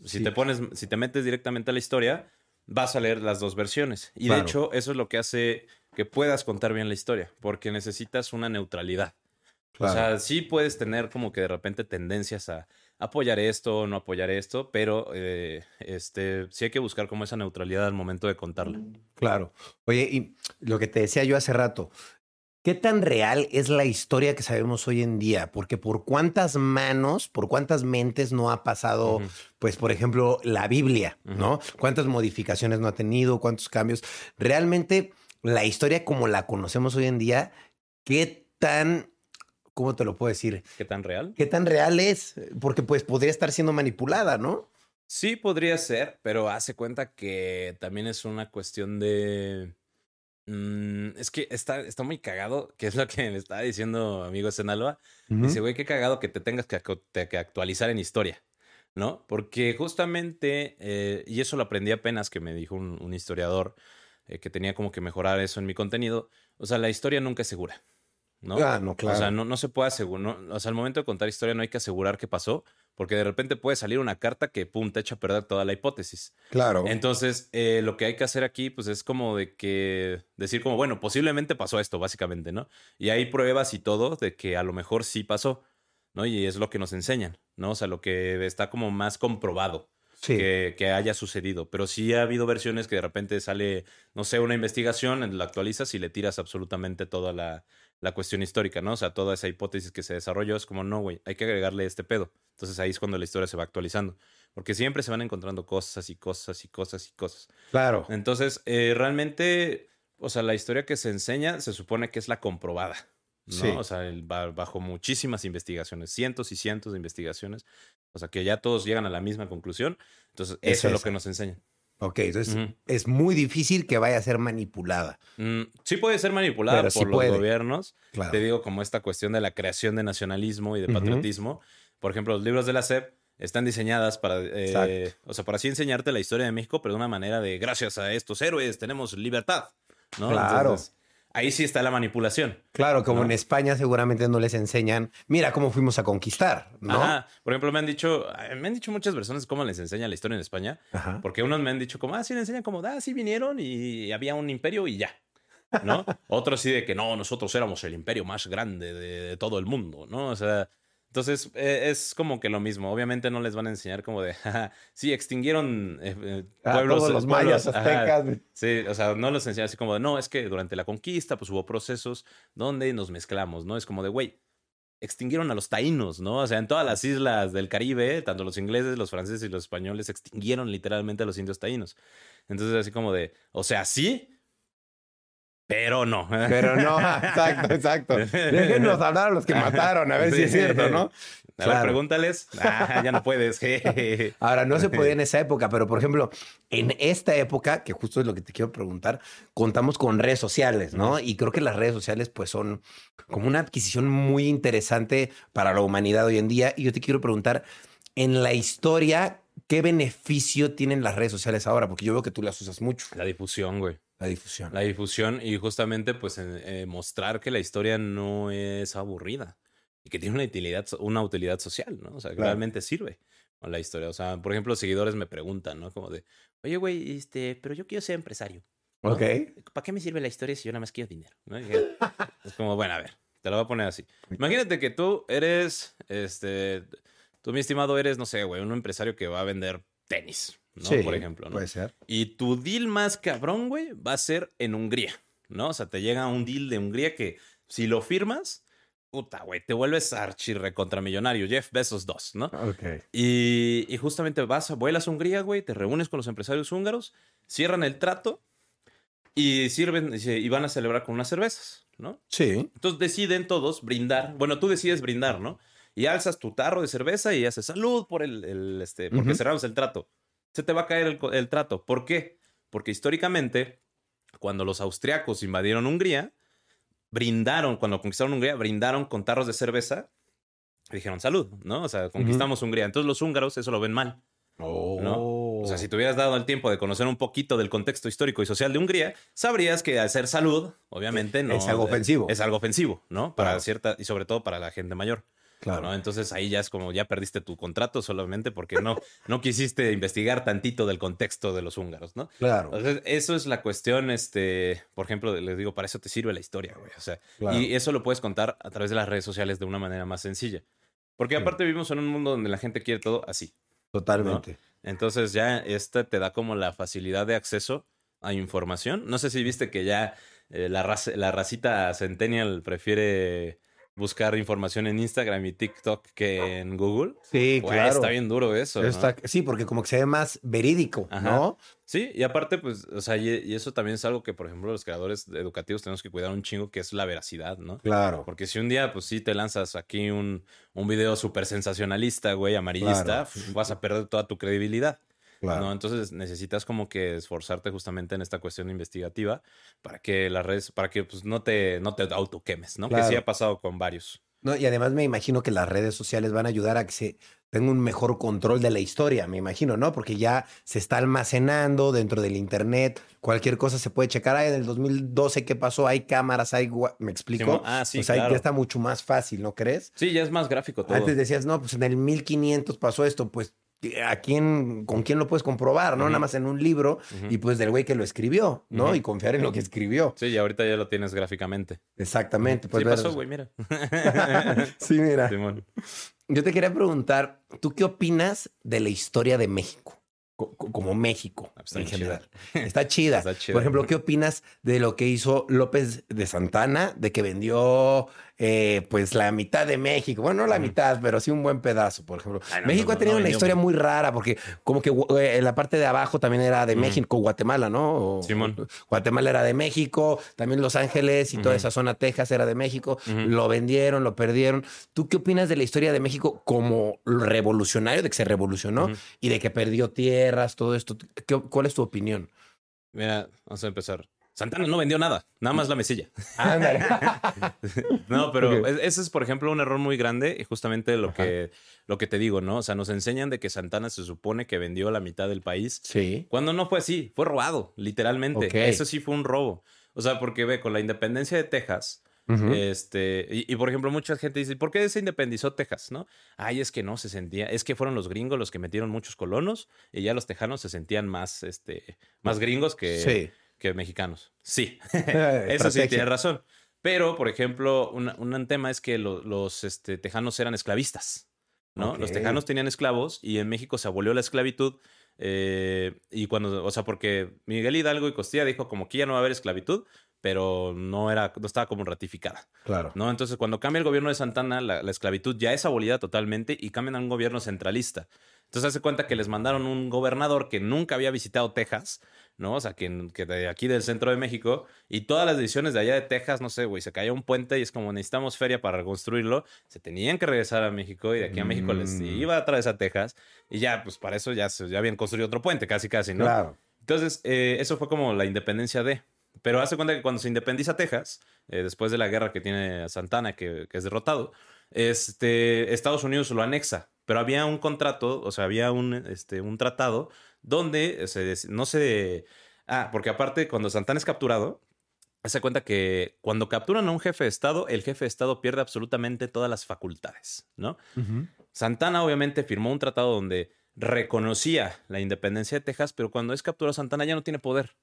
Si Sí. te pones, si te metes directamente a la historia, vas a leer las dos versiones. Y Claro. de hecho, eso es lo que hace que puedas contar bien la historia, porque necesitas una neutralidad. Claro. O sea, sí puedes tener como que de repente tendencias a apoyar esto o no apoyar esto, pero eh, este, sí hay que buscar como esa neutralidad al momento de contarla. Claro. Oye, y lo que te decía yo hace rato, ¿qué tan real es la historia que sabemos hoy en día? Porque por cuántas manos, por cuántas mentes no ha pasado, pues, por ejemplo, la Biblia, ¿no? ¿Cuántas modificaciones no ha tenido? ¿Cuántos cambios? Realmente, la historia como la conocemos hoy en día, ¿qué tan, cómo te lo puedo decir? ¿Qué tan real? ¿Qué tan real es? Porque pues podría estar siendo manipulada, ¿no? Sí, podría ser, pero hace cuenta que también es una cuestión de. Mm, es que está, está muy cagado, que es lo que me estaba diciendo amigo Senalba. Dice, güey, qué cagado que te tengas que, que actualizar en historia, ¿no? Porque justamente, eh, y eso lo aprendí apenas que me dijo un, un historiador eh, que tenía como que mejorar eso en mi contenido. O sea, la historia nunca es segura, ¿no? Ah, no, claro. O sea, no, no se puede asegurar, o sea, al momento de contar historia no hay que asegurar qué pasó, porque de repente puede salir una carta que, pum, te echa a perder toda la hipótesis. Claro. Entonces, eh, lo que hay que hacer aquí, pues es como de que decir como, bueno, posiblemente pasó esto, básicamente, ¿no? Y hay pruebas y todo de que a lo mejor sí pasó, ¿no? Y es lo que nos enseñan, ¿no? O sea, lo que está como más comprobado sí. que, que haya sucedido. Pero sí ha habido versiones que de repente sale, no sé, una investigación, la actualizas y le tiras absolutamente toda la, la cuestión histórica, ¿no? O sea, toda esa hipótesis que se desarrolló es como, no, güey, hay que agregarle este pedo. Entonces ahí es cuando la historia se va actualizando. Porque siempre se van encontrando cosas y cosas y cosas y cosas. Claro. Entonces, eh, realmente, o sea, la historia que se enseña se supone que es la comprobada. ¿no? Sí. O sea, el- bajo muchísimas investigaciones, cientos y cientos de investigaciones. O sea, que ya todos llegan a la misma conclusión. Entonces, Es eso es lo esa. que nos enseñan. Ok, entonces es muy difícil que vaya a ser manipulada. Mm, sí puede ser manipulada Pero por sí los puede. gobiernos. Claro. Te digo, como esta cuestión de la creación de nacionalismo y de patriotismo. Por ejemplo, los libros de la SEP están diseñadas para, eh, o sea, para así enseñarte la historia de México, pero de una manera de gracias a estos héroes tenemos libertad. ¿no? Claro. Entonces, ahí sí está la manipulación. Claro, como ¿No? en España seguramente no les enseñan, mira cómo fuimos a conquistar, ¿no? Ajá. Por ejemplo, me han dicho, eh, me han dicho muchas personas cómo les enseña la historia en España. Ajá. Porque unos me han dicho como, ah, sí, le enseñan como, ah, sí vinieron y había un imperio y ya. ¿No? Otros sí de que no, nosotros éramos el imperio más grande de, de todo el mundo, ¿no? O sea, entonces eh, es como que lo mismo. Obviamente no les van a enseñar como de, jaja, sí, extinguieron eh, eh, Ah, pueblos. todos los pueblos, mayas, ajá. aztecas. Sí, o sea, no los enseñan así como de, no, es que durante la conquista pues hubo procesos donde nos mezclamos, ¿no? Es como de, güey, extinguieron a los taínos, ¿no? O sea, en todas las islas del Caribe, tanto los ingleses, los franceses y los españoles extinguieron literalmente a los indios taínos. Entonces, así como de, o sea, sí, pero no. Pero no, exacto, exacto. Déjenos hablar a los que mataron, a ver si es cierto, ¿no? A ver, pregúntales. Ah, ya no puedes. Ahora, no se podía en esa época, pero por ejemplo, en esta época, que justo es lo que te quiero preguntar, contamos con redes sociales, ¿no? Y creo que las redes sociales, pues, son como una adquisición muy interesante para la humanidad hoy en día. Y yo te quiero preguntar, en la historia, ¿qué beneficio tienen las redes sociales ahora? Porque yo veo que tú las usas mucho. La difusión, güey. La difusión. La difusión y justamente, pues, eh, mostrar que la historia no es aburrida y que tiene una utilidad, una utilidad social, ¿no? O sea, que realmente sirve con la historia. O sea, por ejemplo, seguidores me preguntan, ¿no? Como de, oye, güey, este, pero yo quiero ser empresario. Ok. ¿Para qué me sirve la historia si yo nada más quiero dinero? es como, bueno, a ver, te lo voy a poner así. Imagínate que tú eres, este, tú, mi estimado, eres, no sé, güey, un empresario que va a vender tenis, ¿no? Sí, por ejemplo, ¿no? Puede ser. Y tu deal más cabrón, güey, va a ser en Hungría, ¿no? O sea, te llega un deal de Hungría que si lo firmas, puta, güey, te vuelves archirre contra millonario, Jeff Bezos 2, ¿no? Ok. Y, y, justamente vas, vuelas a Hungría, güey, te reúnes con los empresarios húngaros, cierran el trato y sirven y van a celebrar con unas cervezas, ¿no? Sí. Entonces deciden todos brindar, bueno, tú decides brindar, ¿no? Y alzas tu tarro de cerveza y haces salud por el, el este, porque uh -huh. cerramos el trato. Se te va a caer el, el trato. ¿Por qué? Porque históricamente, cuando los austriacos invadieron Hungría, brindaron, cuando conquistaron Hungría, brindaron con tarros de cerveza y dijeron salud, ¿no? O sea, conquistamos uh -huh. Hungría. Entonces los húngaros eso lo ven mal. Oh. ¿no? O sea, si te hubieras dado el tiempo de conocer un poquito del contexto histórico y social de Hungría, sabrías que hacer salud, obviamente, no. Es algo ofensivo. Es algo ofensivo, ¿no? Para claro. cierta, y sobre todo para la gente mayor. Claro. ¿no? Entonces ahí ya es como ya perdiste tu contrato solamente porque no, no quisiste investigar tantito del contexto de los húngaros, ¿no? Claro. Entonces, eso es la cuestión, este, por ejemplo, les digo, para eso te sirve la historia, güey. O sea, claro. y eso lo puedes contar a través de las redes sociales de una manera más sencilla. Porque aparte sí. vivimos en un mundo donde la gente quiere todo así. Totalmente. ¿no? Entonces ya este te da como la facilidad de acceso a información. No sé si viste que ya eh, la, raza, la racita centennial prefiere buscar información en Instagram y TikTok que en Google. Sí, claro. Está bien duro eso. Está, ¿no? Sí, porque como que se ve más verídico, Ajá. ¿no? Sí, y aparte, pues, o sea, y, y, eso también es algo que, por ejemplo, los creadores educativos tenemos que cuidar un chingo, que es la veracidad, ¿no? Claro. Porque si un día, pues sí, te lanzas aquí un, un video súper sensacionalista, güey, amarillista, Claro. vas a perder toda tu credibilidad. Claro. ¿no? Entonces necesitas como que esforzarte justamente en esta cuestión investigativa para que las redes, para que pues no te, no te autoquemes, ¿no? Claro. Que sí ha pasado con varios. No, y además me imagino que las redes sociales van a ayudar a que se tenga un mejor control de la historia, me imagino, ¿no? Porque ya se está almacenando dentro del internet, cualquier cosa se puede checar. Ay, en el 2012, ¿qué pasó? Hay cámaras, hay... ¿Me explico? Sí, ah, sí, o sea, claro. ya está mucho más fácil, ¿no crees? Sí, ya es más gráfico todo. Antes decías, no, pues en el 1500 pasó esto, pues ¿a quién, con quién lo puedes comprobar, no? Nada más en un libro y pues del güey que lo escribió, ¿no? Y confiar en lo que escribió. Sí, y ahorita ya lo tienes gráficamente. Exactamente. Pues sí ver- pasó, güey, mira. Sí, mira. Simón. Yo te quería preguntar, ¿tú qué opinas de la historia de México? Co- co- Como México, Ah, pues está en chida. general. Está chida. Está chida. Por ejemplo, ¿qué opinas de lo que hizo López de Santana, de que vendió eh, pues la mitad de México? Bueno, no la mitad, pero sí un buen pedazo, por ejemplo. Ay, no, México no, ha tenido no una historia muy rara, porque como que eh, la parte de abajo también era de Ujú. México, Guatemala, ¿no? O- Simón. Guatemala era de México, también Los Ángeles y toda esa zona Texas era de México. Lo vendieron, lo perdieron. ¿Tú qué opinas de la historia de México como revolucionario, de que se revolucionó y de que perdió tierras, todo esto? ¿Qué- ¿Cuál es tu opinión? Mira, vamos a empezar. Santana no vendió nada, nada más la mesilla. No, pero ese es, por ejemplo, un error muy grande y justamente lo Ajá. que, lo que te digo, ¿no? O sea, nos enseñan de que Santana se supone que vendió la mitad del país, sí. cuando no fue así, fue robado, literalmente. Ok. Eso sí fue un robo. O sea, porque ve, con la independencia de Texas, este, y, y, por ejemplo, mucha gente dice, ¿por qué se independizó Texas? ¿No? Ay, es que no se sentía, es que fueron los gringos los que metieron muchos colonos y ya los tejanos se sentían más, este, más gringos que, sí. Que mexicanos. Sí, eso sí Estrategia. tiene razón. Pero, por ejemplo, una- un tema es que lo- los este, tejanos eran esclavistas, ¿no? Los tejanos tenían esclavos y en México se abolió la esclavitud. eh, y cuando, o sea, porque Miguel Hidalgo y Costilla dijo como que ya no va a haber esclavitud, pero no era, no estaba como ratificada, Claro. ¿no? Entonces, cuando cambia el gobierno de Santana, la, la esclavitud ya es abolida totalmente y cambian a un gobierno centralista. Entonces, hace cuenta que les mandaron un gobernador que nunca había visitado Texas, ¿no? O sea, que, que de aquí del centro de México y todas las decisiones de allá de Texas, no sé, güey, se cayó un puente y es como necesitamos feria para reconstruirlo, se tenían que regresar a México y de aquí a México les Mm. iba a través a Texas y ya, pues para eso ya, se- ya habían construido otro puente, casi, casi, ¿no? Claro. Entonces, eh, eso fue como la independencia de. Pero hace cuenta que cuando se independiza Texas, eh, después de la guerra que tiene Santana, que, que es derrotado, este, Estados Unidos lo anexa. Pero había un contrato, o sea, había un, este, un tratado donde se, dec- no se... Ah, porque aparte, cuando Santana es capturado, hace cuenta que cuando capturan a un jefe de Estado, el jefe de Estado pierde absolutamente todas las facultades, ¿no? Santana obviamente firmó un tratado donde reconocía la independencia de Texas, pero cuando es capturado Santana ya no tiene poder.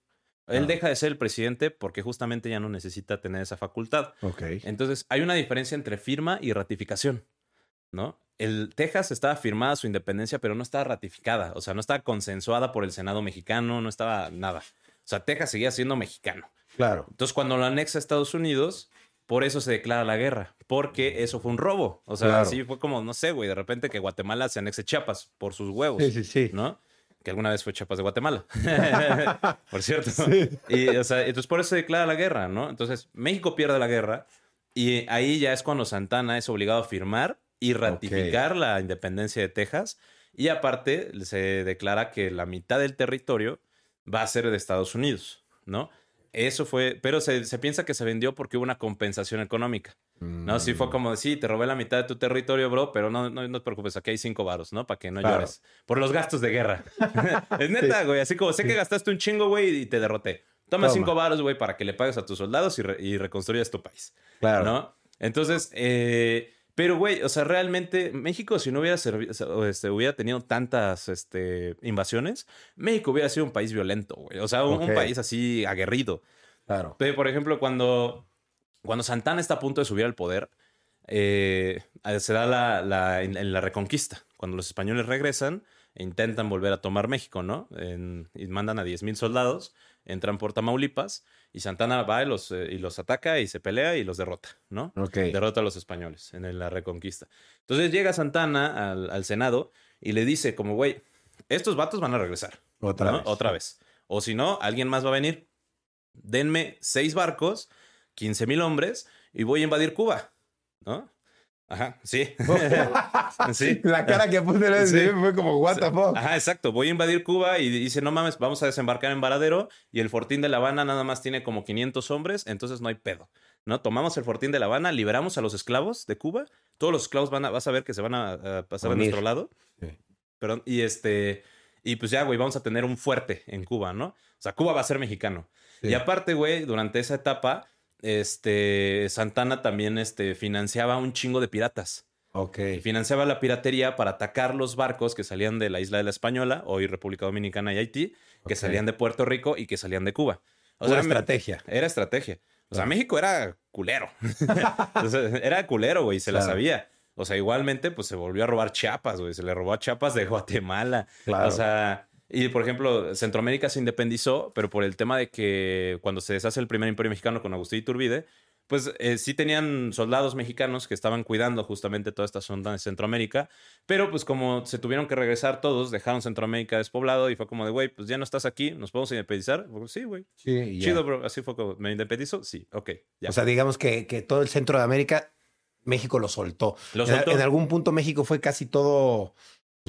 Él Ah. deja de ser el presidente porque justamente ya no necesita tener esa facultad. Ok. Entonces, hay una diferencia entre firma y ratificación, ¿no? El Texas estaba firmada su independencia, pero no estaba ratificada, o sea, no estaba consensuada por el Senado mexicano, no estaba nada. O sea, Texas seguía siendo mexicano. Claro. Entonces, cuando lo anexa a Estados Unidos, por eso se declara la guerra, porque eso fue un robo. O sea, Claro. así fue como, no sé, güey, de repente que Guatemala se anexe Chiapas por sus huevos, Sí, sí, sí. ¿no? Que alguna vez fue Chiapas de Guatemala, por cierto. Sí. Y, o sea, entonces por eso se declara la guerra, ¿no? Entonces, México pierde la guerra y ahí ya es cuando Santana es obligado a firmar y ratificar la independencia de Texas. Y aparte, se declara que la mitad del territorio va a ser de Estados Unidos, ¿no? Eso fue, pero se, se piensa que se vendió porque hubo una compensación económica, ¿no? Sí Mm. fue como, sí, te robé la mitad de tu territorio, bro, pero no, no, no te preocupes, aquí hay cinco varos, ¿no? Para que no Claro. llores. Por los gastos de guerra. es neta, güey, así como sé que gastaste un chingo, güey, y te derroté. Toma, Toma. cinco varos, güey, para que le pagues a tus soldados y, re- y reconstruyas tu país, Claro. ¿no? Entonces, eh, pero, güey, o sea, realmente México, si no hubiera, este, hubiera tenido tantas este, invasiones, México hubiera sido un país violento, güey. O sea, un, país así aguerrido. Claro. Pero, por ejemplo, cuando, cuando Santana está a punto de subir al poder, eh, se da la, la- en, en la reconquista. Cuando los españoles regresan e intentan volver a tomar México, ¿no? En- y mandan a 10.000 soldados, entran por Tamaulipas y Santana va y los, eh, y los ataca y se pelea y los derrota, ¿no? Derrota a los españoles en la reconquista. Entonces llega Santana al, al Senado y le dice como, güey, estos vatos van a regresar. Otra ¿no? vez. Otra vez. O si no, alguien más va a venir. Denme seis barcos, 15 mil hombres y voy a invadir Cuba. ¿No? Ajá, sí. sí. La cara que puse Sí. fue como, what the fuck. Ajá, exacto. Voy a invadir Cuba y dice, no mames, vamos a desembarcar en Varadero y el Fortín de La Habana nada más tiene como 500 hombres, entonces no hay pedo. ¿No? Tomamos el Fortín de La Habana, liberamos a los esclavos de Cuba. Todos los esclavos van a, vas a ver que se van a, a pasar a nuestro lado. Sí. Perdón, y este, y pues ya, güey, vamos a tener un fuerte en Cuba, ¿no? O sea, Cuba va a ser mexicano. Sí. Y aparte, güey, durante esa etapa, este, Santana también, este, financiaba un chingo de piratas. Ok. Y financiaba la piratería para atacar los barcos que salían de la isla de la Española, hoy República Dominicana y Haití, que salían de Puerto Rico y que salían de Cuba. O Pura sea, estrategia. era estrategia. O sea, México era culero. Era culero, güey, se la sabía. O sea, igualmente, pues se volvió a robar Chiapas, güey. Se le robó a Chiapas de Guatemala. Claro. O sea, y por ejemplo, Centroamérica se independizó, pero por el tema de que cuando se deshace el primer imperio mexicano con Agustín Iturbide, pues eh, sí tenían soldados mexicanos que estaban cuidando justamente toda esta zona de Centroamérica, pero pues como se tuvieron que regresar todos, dejaron Centroamérica despoblado y fue como de, güey, pues ya no estás aquí, ¿nos podemos independizar? Pues, sí, güey. Sí, y ya. Chido, bro. Así fue como, ¿me independizo? Sí, ok, ya. O sea, digamos que, que todo el centro de América, México lo soltó. Lo En- soltó. En, algún punto México fue casi todo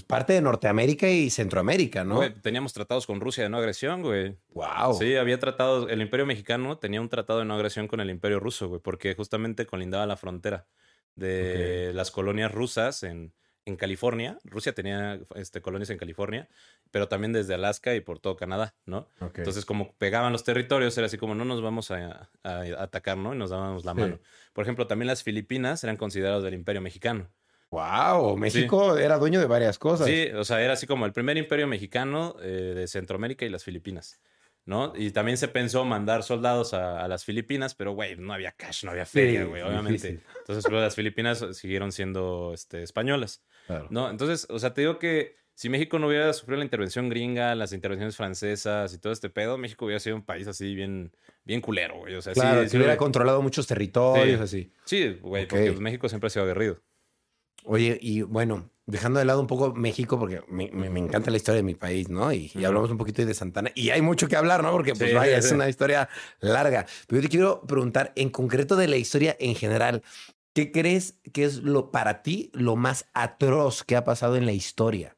pues, parte de Norteamérica y Centroamérica, ¿no? Güey, teníamos tratados con Rusia de no agresión, güey. wow. Sí, había tratados. El Imperio Mexicano tenía un tratado de no agresión con el Imperio Ruso, güey, porque justamente colindaba la frontera de las colonias rusas en, en California. Rusia tenía este, colonias en California, pero también desde Alaska y por todo Canadá, ¿no? Ok. Entonces, como pegaban los territorios, era así como no nos vamos a, a atacar, ¿no? Y nos dábamos la Sí. mano. Por ejemplo, también las Filipinas eran consideradas del Imperio Mexicano. Wow. México era dueño de varias cosas. Sí, o sea, era así como el primer imperio mexicano eh, de Centroamérica y las Filipinas, ¿no? Y también se pensó mandar soldados a, a las Filipinas, pero, güey, no había cash, no había feria, güey, obviamente. difícil. Entonces, pues, las Filipinas siguieron siendo este, españolas, Claro. ¿no? Entonces, o sea, te digo que si México no hubiera sufrido la intervención gringa, las intervenciones francesas y todo este pedo, México hubiera sido un país así bien, bien culero, güey. O sea, sí- Claro, sí, que hubiera controlado muchos territorios, Sí. así. Sí, güey, porque México siempre ha sido aguerrido. Oye, y bueno, dejando de lado un poco México, porque me, me- me encanta la historia de mi país, ¿no? Y, y hablamos un poquito de Santana. Y hay mucho que hablar, ¿no? Porque, pues, Sí, vaya, sí, es sí. una historia larga. Pero yo te quiero preguntar, en concreto de la historia en general, ¿qué crees que es lo para ti lo más atroz que ha pasado en la historia?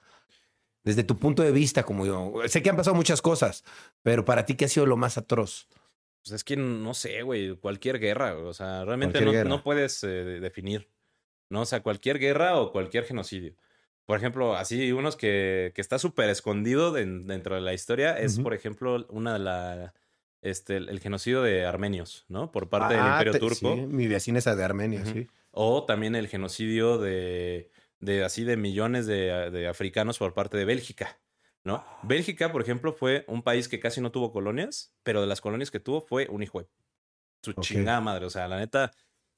Desde tu punto de vista, como yo. Sé que han pasado muchas cosas, pero para ti, ¿qué ha sido lo más atroz? Pues es que no sé, güey, cualquier guerra, o sea, realmente no, no puedes eh, de- definir, ¿no? O sea, cualquier guerra o cualquier genocidio. Por ejemplo, así unos que, que está súper escondido den- dentro de la historia es, por ejemplo, una de la, este, el, el genocidio de armenios, ¿no? Por parte del Ah, Imperio te- Turco. sí, mi vecina es de Armenia, sí. O también el genocidio de, de así de millones de, de africanos por parte de Bélgica, ¿no? Bélgica, por ejemplo, fue un país que casi no tuvo colonias, pero de las colonias que tuvo fue un hijo de su chingada madre. O sea, la neta,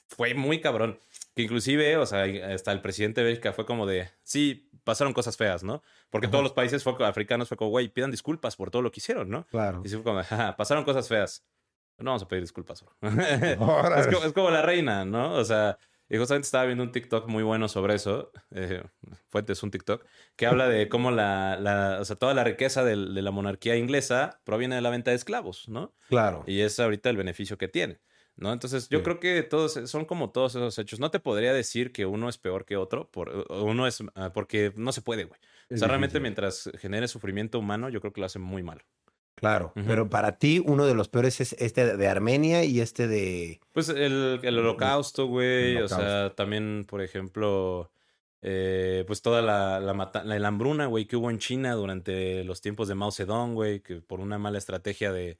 fue muy cabrón. Que inclusive, o sea, hasta el presidente de Bélgica fue como de, sí, pasaron cosas feas, ¿no? Porque Ajá. todos los países fue- africanos fue como, güey, pidan disculpas por todo lo que hicieron, ¿no? Claro. Y sí fue como, "Jaja, pasaron cosas feas. No vamos a pedir disculpas, es, como, es como la reina, ¿no? O sea, y justamente estaba viendo un TikTok muy bueno sobre eso. Eh, fuente es un TikTok. Que habla de cómo la, la- o sea, toda la riqueza de la monarquía inglesa proviene de la venta de esclavos, ¿no? Claro. Y es ahorita el beneficio que tiene. ¿No? Entonces, yo Sí. creo que todos son como todos esos hechos. No te podría decir que uno es peor que otro, por, o uno es ah, porque no se puede, güey. O sea, realmente mientras genere sufrimiento humano, yo creo que lo hace muy malo. Claro, pero para ti uno de los peores es este de Armenia y este de... Pues el, el holocausto, güey. O sea, también, por ejemplo, eh, pues toda la, la, mata- la, la hambruna, güey, que hubo en China durante los tiempos de Mao Zedong, güey, que por una mala estrategia de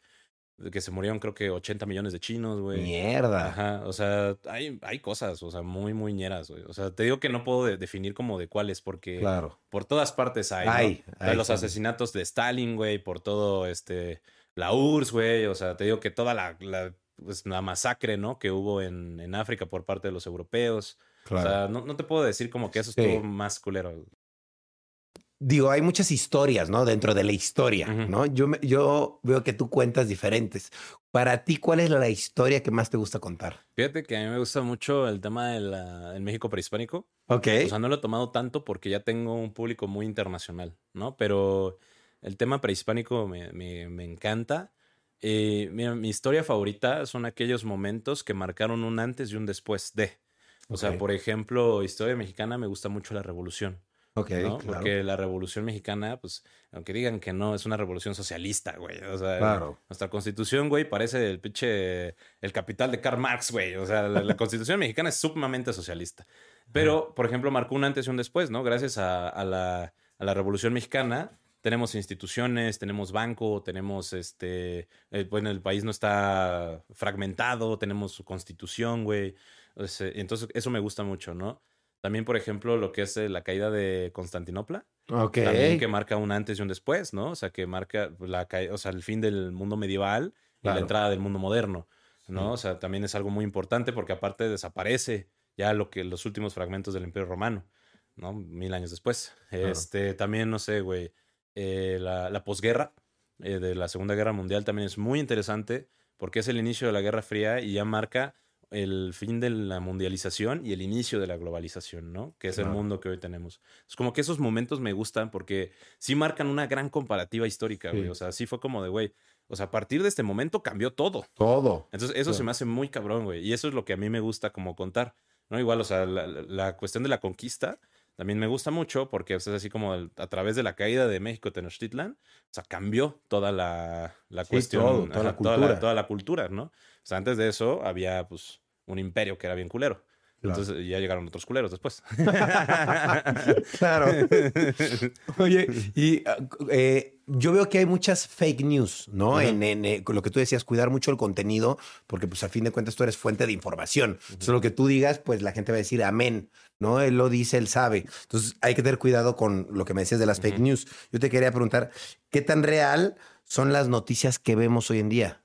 que se murieron creo que 80 millones de chinos, güey. Mierda. Ajá, o sea, hay, hay cosas, o sea, muy, muy ñeras, güey. O sea, te digo que no puedo de- definir como de cuáles, porque Claro. por todas partes hay. Hay, Hay hay, los asesinatos de Stalin, güey, por todo, este, la URSS, güey. O sea, te digo que toda la, la, pues, la masacre, ¿no? Que hubo en, en África por parte de los europeos. Claro. O sea, no, no te puedo decir como que eso Sí. estuvo más culero. Digo, hay muchas historias, ¿no? Dentro de la historia. ¿no? Yo, yo veo que tú cuentas diferentes. Para ti, ¿cuál es la historia que más te gusta contar? Fíjate que a mí me gusta mucho el tema del México prehispánico. Ok. O sea, no lo he tomado tanto porque ya tengo un público muy internacional, ¿no? Pero el tema prehispánico me, me- me encanta. Eh, mira, mi historia favorita son aquellos momentos que marcaron un antes y un después de. O sea, por ejemplo, historia mexicana me gusta mucho la revolución, ok, ¿no? claro. Porque la revolución mexicana, pues, aunque digan que no, es una revolución socialista, güey. O sea, Claro. nuestra constitución, güey, parece el pinche, el capital de Karl Marx, güey. O sea, la, la constitución mexicana es sumamente socialista. Pero, por ejemplo, marcó un antes y un después, ¿no? Gracias a, a la, a la revolución mexicana. Tenemos instituciones, tenemos banco, tenemos este. eh, bueno, el país no está fragmentado, tenemos su constitución, güey. Entonces, eso me gusta mucho, ¿no? También, por ejemplo, lo que es eh, la caída de Constantinopla. Ok. También que marca un antes y un después, ¿no? O sea, que marca la, o sea, el fin del mundo medieval y Claro. la entrada del mundo moderno, ¿no? O sea, también es algo muy importante porque aparte desaparece ya lo que los últimos fragmentos del Imperio Romano, ¿no? Mil años después. Claro. Este, también, no sé, güey, eh, la, la posguerra eh, de la Segunda Guerra Mundial también es muy interesante porque es el inicio de la Guerra Fría y ya marca el fin de la mundialización y el inicio de la globalización, ¿no? Que es el Claro. mundo que hoy tenemos. Es como que esos momentos me gustan porque sí marcan una gran comparativa histórica, güey. Sí. O sea, sí fue como de, güey, o sea, a partir de este momento cambió todo. Todo. Entonces, eso se Claro. me hace muy cabrón, güey. Y eso es lo que a mí me gusta como contar, ¿no? Igual, o sea, la, la- la cuestión de la conquista también me gusta mucho porque es así como el- a través de la caída de México Tenochtitlan, o sea, cambió toda la, la Sí, cuestión, todo, toda la ajá, toda, cultura. toda la cultura, ¿no? O sea, antes de eso había, pues, un imperio que era bien culero. Claro. Entonces ya llegaron otros culeros después. Claro. Oye, y eh, yo veo que hay muchas fake news, ¿no? Ujú. en, en, eh, con lo que tú decías, cuidar mucho el contenido, porque pues a fin de cuentas tú eres fuente de información. Entonces lo que tú digas, pues la gente va a decir amén, ¿no? Él lo dice, él sabe. Entonces hay que tener cuidado con lo que me decías de las fake news. Yo te quería preguntar, ¿qué tan real son las noticias que vemos hoy en día?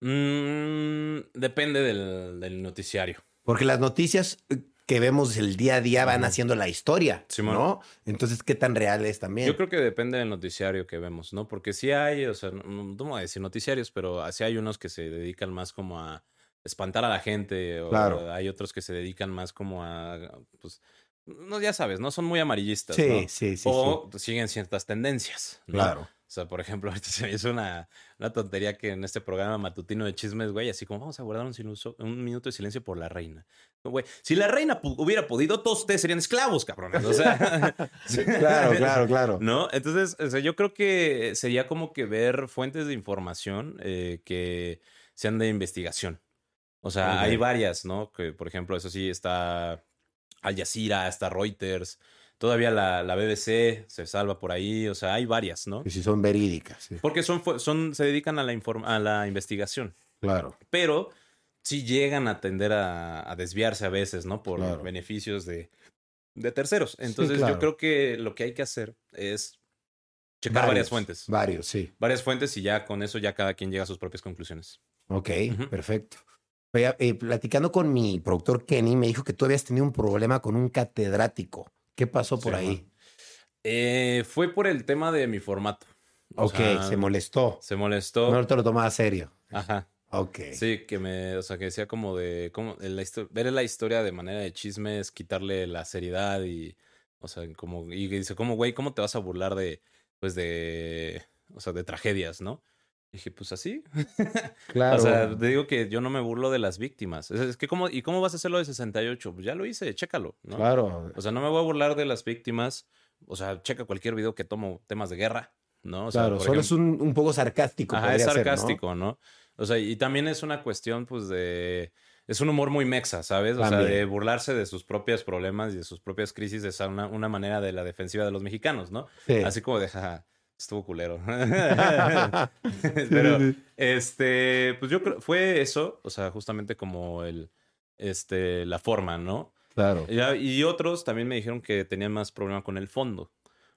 Mm, depende del, del noticiario. Porque las noticias eh, que vemos el día a día van haciendo la historia, Simón. ¿no? Entonces, ¿qué tan real es también? Yo creo que depende del noticiario que vemos, ¿no? Porque sí hay, o sea, no, no voy a decir noticiarios, pero sí hay unos que se dedican más como a espantar a la gente, o Claro. hay otros que se dedican más como a, pues, no, ya sabes, no son muy amarillistas. Sí, ¿no? sí, sí, O siguen ciertas tendencias. ¿no? Claro. O sea, por ejemplo, ahorita se me hizo una, una tontería que en este programa matutino de chismes, güey, así como vamos a guardar un, silencio- un minuto de silencio por la reina. Güey, si la reina hubiera podido, todos ustedes serían esclavos, cabrones. O sea, Claro, claro, claro. ¿No? Entonces, o sea, yo creo que sería como que ver fuentes de información eh, que sean de investigación. O sea, hay varias, ¿no? Que, por ejemplo, eso sí, está Al Jazeera, está Reuters, todavía la, la BBC se salva por ahí, o sea, hay varias, ¿no? Que si son verídicas. sí. Porque son, son, se dedican a la, a la investigación, Claro. pero sí llegan a tender a, a desviarse a veces, ¿no? Por Claro. beneficios de, de terceros. Entonces, claro. yo creo que lo que hay que hacer es checar varias fuentes. Varios, sí. Varias fuentes y ya con eso ya cada quien llega a sus propias conclusiones. Ok, perfecto. Eh, platicando con mi productor Kenny, me dijo que tú habías tenido un problema con un catedrático. ¿Qué pasó por Sí, ahí? Eh, fue por el tema de mi formato. O ok, sea, se molestó. Se molestó. No te lo tomaba serio. Ajá. Ok. Sí, que me, o sea, que decía como de, como la ver la historia de manera de chisme es quitarle la seriedad y, o sea, como, y dice, como, güey, ¿cómo te vas a burlar de, pues, de, o sea, de tragedias, ¿no? Dije, pues así. Claro. O sea, te digo que yo no me burlo de las víctimas. Es, es que, ¿cómo, ¿y cómo vas a hacerlo de 68? Pues ya lo hice, chécalo, ¿no? claro. O sea, no me voy a burlar de las víctimas. O sea, checa cualquier video que tomo temas de guerra, ¿no? O sea, claro, solo ejemplo- es un, un poco sarcástico. Ajá, es podría ser, ¿no? sarcástico, ¿no? O sea, y también es una cuestión, pues, de... Es un humor muy mexa, ¿sabes? O sea, de burlarse de sus propios problemas y de sus propias crisis es una, una manera de la defensiva de los mexicanos, ¿no? Sí. Así como de, jaja, estuvo culero. Pero, este, pues yo creo, fue eso, o sea, justamente como el, este, la forma, ¿no? Claro. Y otros también me dijeron que tenían más problema con el fondo,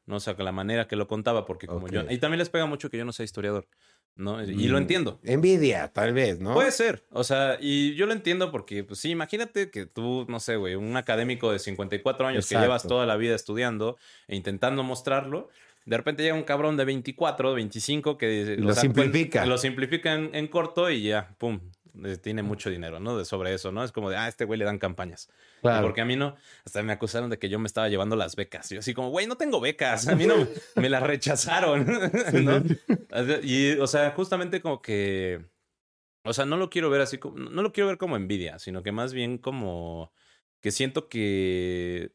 ¿no? O sea, con la manera que lo contaba, porque como yo... Y también les pega mucho que yo no sea historiador, ¿no? Y lo Mm, entiendo. Envidia, tal vez, ¿no? Puede ser, o sea, y yo lo entiendo porque, pues sí, imagínate que tú, no sé, güey, un académico de 54 años que llevas toda la vida estudiando e intentando mostrarlo, de repente llega un cabrón de 24, 25 que Lo saca- simplifica. Lo simplifica en, en corto y ya, pum, tiene mucho dinero, ¿no? De sobre eso, ¿no? Es como de, ah, a este güey le dan campañas. Claro. Porque a mí no, hasta me acusaron de que yo me estaba llevando las becas. Yo así como, güey, no tengo becas, a mí no, me las rechazaron, ¿no? Y, o sea, justamente como que, o sea, no lo quiero ver así, como, no lo quiero ver como envidia, sino que más bien como que siento que,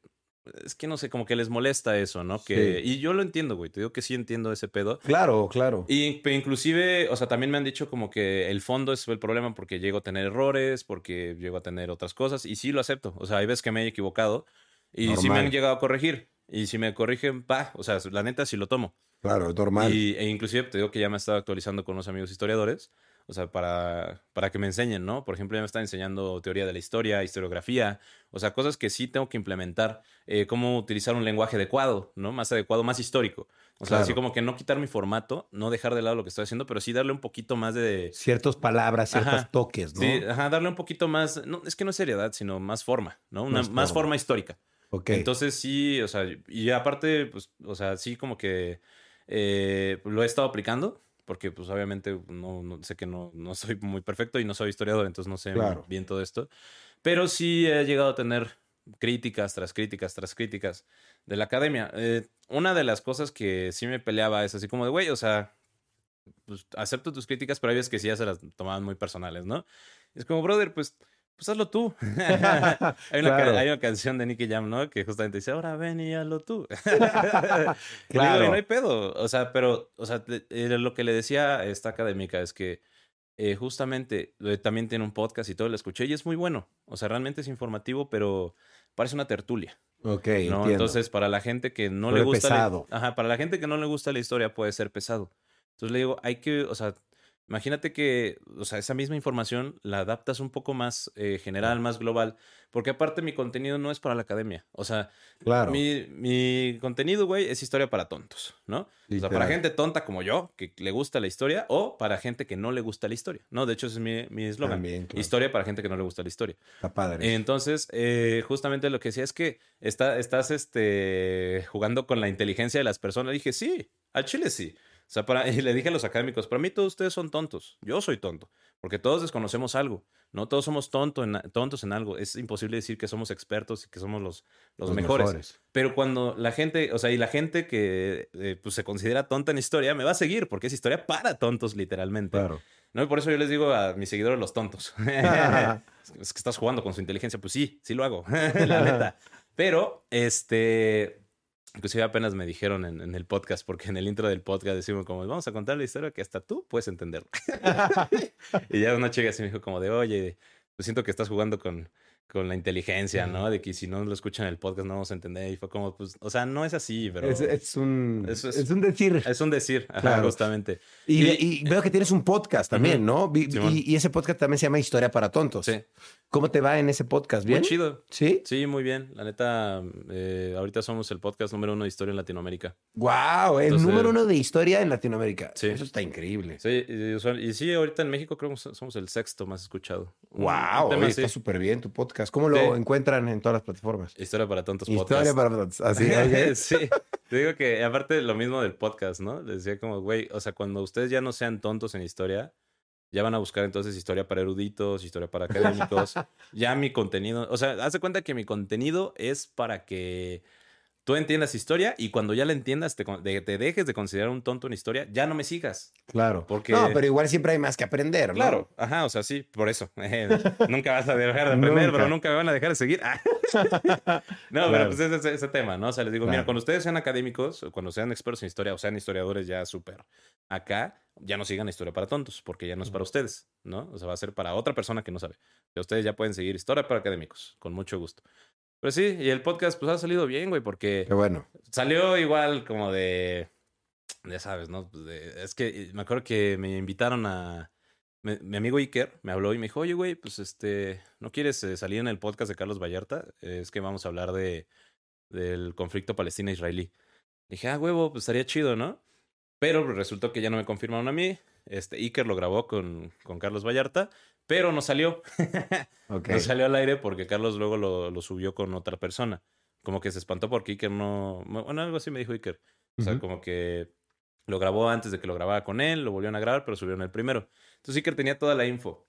es que no sé, como que les molesta eso, ¿no? Que, Sí. Y yo lo entiendo, güey, te digo que sí entiendo ese pedo. Claro, claro. Y inclusive, o sea, también me han dicho como que el fondo es el problema porque llego a tener errores, porque llego a tener otras cosas, y sí lo acepto. O sea, hay veces que me he equivocado y sí me Normal. han llegado a corregir. Y si me corrigen, pa, o sea, la neta sí lo tomo. Claro, es normal. Y, e inclusive te digo que ya me he estado actualizando con unos amigos historiadores, o sea, para, para que me enseñen, ¿no? Por ejemplo, ya me están enseñando teoría de la historia, historiografía, o sea, cosas que sí tengo que implementar, eh, cómo utilizar un lenguaje adecuado, ¿no? Más adecuado, más histórico. O sea, Claro. así como que no quitar mi formato, no dejar de lado lo que estoy haciendo, pero sí darle un poquito más de... Ciertas palabras, ciertos toques, ¿no? Sí, ajá, darle un poquito más, no, es que no es seriedad, sino más forma, ¿no? Una, Más forma histórica. Ok. Entonces sí, o sea, y aparte, pues, o sea, sí como que eh, lo he estado aplicando, porque pues obviamente no, no- sé que no, no soy muy perfecto y no soy historiador, entonces no sé Claro. bien todo esto, pero sí he llegado a tener críticas tras críticas tras críticas de la academia. Eh, una de las cosas que sí me peleaba es así como de, güey, o sea, pues acepto tus críticas, pero hay veces que sí ya se las tomaban muy personales, ¿no? Es como, brother, pues, pues hazlo tú. hay, una, ca- Claro. hay una canción de Nicky Jam, ¿no? Que justamente dice, ahora ven y hazlo tú. claro. No hay pedo. O sea, pero, o sea, eh, lo que le decía esta académica es que eh, justamente eh, también tiene un podcast y todo, lo escuché y es muy bueno. O sea, realmente es informativo, pero parece una tertulia. ok, ¿no? entiendo. Entonces, para la gente que no le gusta pesado. la, ajá, para la gente que no le gusta la historia puede ser pesado. Entonces le digo, hay que, o sea, imagínate que, o sea, esa misma información la adaptas un poco más eh, general, más global, porque aparte mi contenido no es para la academia. O sea, claro. mi, mi contenido, güey, es historia para tontos, ¿no? O sea, para gente tonta como yo, que le gusta la historia, o para gente que no le gusta la historia, ¿no? De hecho, ese es mi mi eslogan. También, claro. Historia para gente que no le gusta la historia. Está padre. Entonces, eh, justamente lo que decía es que está, estás este, jugando con la inteligencia de las personas. dije, sí, al chile sí. O sea, para, y le dije a los académicos, para mí todos ustedes son tontos. Yo soy tonto, porque todos desconocemos algo. No todos somos tonto en- tontos en algo. Es imposible decir que somos expertos y que somos los, los, mejores. Pero cuando la gente, o sea, y la gente que eh, pues se considera tonta en historia, me va a seguir, porque es historia para tontos, literalmente. Claro. ¿No? Y por eso yo les digo a mis seguidores los tontos. es que estás jugando con su inteligencia. Pues sí, sí lo hago, la neta. Pero, este, inclusive apenas me dijeron en, en el podcast, porque en el intro del podcast decimos como, vamos a contar la historia que hasta tú puedes entenderla. y ya una chica así me dijo como de, oye, pues siento que estás jugando con, con la inteligencia, ¿no? De que si no lo escuchan en el podcast no vamos a entender. Y fue como, pues, o sea, no es así, pero Es, es un, es- es un decir. es un decir, ajá, justamente. Y, y- y veo que tienes un podcast también. ¿no? Y, y ese podcast también se llama Historia para Tontos. Sí, ¿Cómo te va en ese podcast? ¿Bien? muy chido. ¿Sí? Sí, muy bien. La neta, eh, ahorita somos el podcast número uno de historia en Latinoamérica. ¡Wow! El Entonces- número uno de historia en Latinoamérica. Sí. Eso está increíble. Sí, y, sí, ahorita en México creo que somos el sexto más escuchado. ¡Wow! tema oye, está súper bien tu podcast. ¿Cómo lo Sí. encuentran en todas las plataformas? Historia para tontos Historia podcast. para tontos. Así, ok. sí, te digo que aparte lo mismo del podcast, ¿no? Les decía como, güey, o sea, cuando ustedes ya no sean tontos en historia, ya van a buscar entonces historia para eruditos, historia para académicos. ya mi contenido, o sea, haz de cuenta que mi contenido es para que tú entiendas historia y cuando ya la entiendas, te, te dejes de considerar un tonto en historia, ya no me sigas. Claro. Porque- No, pero igual siempre hay más que aprender, ¿no? Claro, ajá, o sea, sí, por eso. Eh, nunca vas a dejar de aprender, pero nunca me van a dejar de seguir. Ah. no, Claro. pero pues es ese, ese tema, ¿no? O sea, les digo, mira, cuando ustedes sean académicos, o cuando sean expertos en historia, o sean historiadores ya súper acá, ya no sigan historia para tontos, porque ya no es para ustedes, ¿no? O sea, va a ser para otra persona que no sabe. Pero ustedes ya pueden seguir historia para académicos, con mucho gusto. Pero sí, y el podcast pues ha salido bien, güey, porque Qué bueno. salió igual como de. Ya sabes, ¿no? Pues de- es que me acuerdo que me invitaron a. me- mi amigo Iker me habló y me dijo, oye, güey, pues este. ¿No quieres eh, salir en el podcast de Carlos Vallarta? Eh, es que vamos a hablar de. del conflicto palestina-israelí. Dije, ah, huevo, pues estaría chido, ¿no? Pero resultó que ya no me confirmaron a mí. Este, Iker lo grabó con, con Carlos Vallarta, pero no salió. Ok. No salió al aire porque Carlos luego lo, lo subió con otra persona. Como que se espantó porque Iker no. Bueno, algo así me dijo Iker. O sea, como que lo grabó antes de que lo grabara con él, lo volvieron a grabar, pero subieron el primero. Entonces Iker tenía toda la info.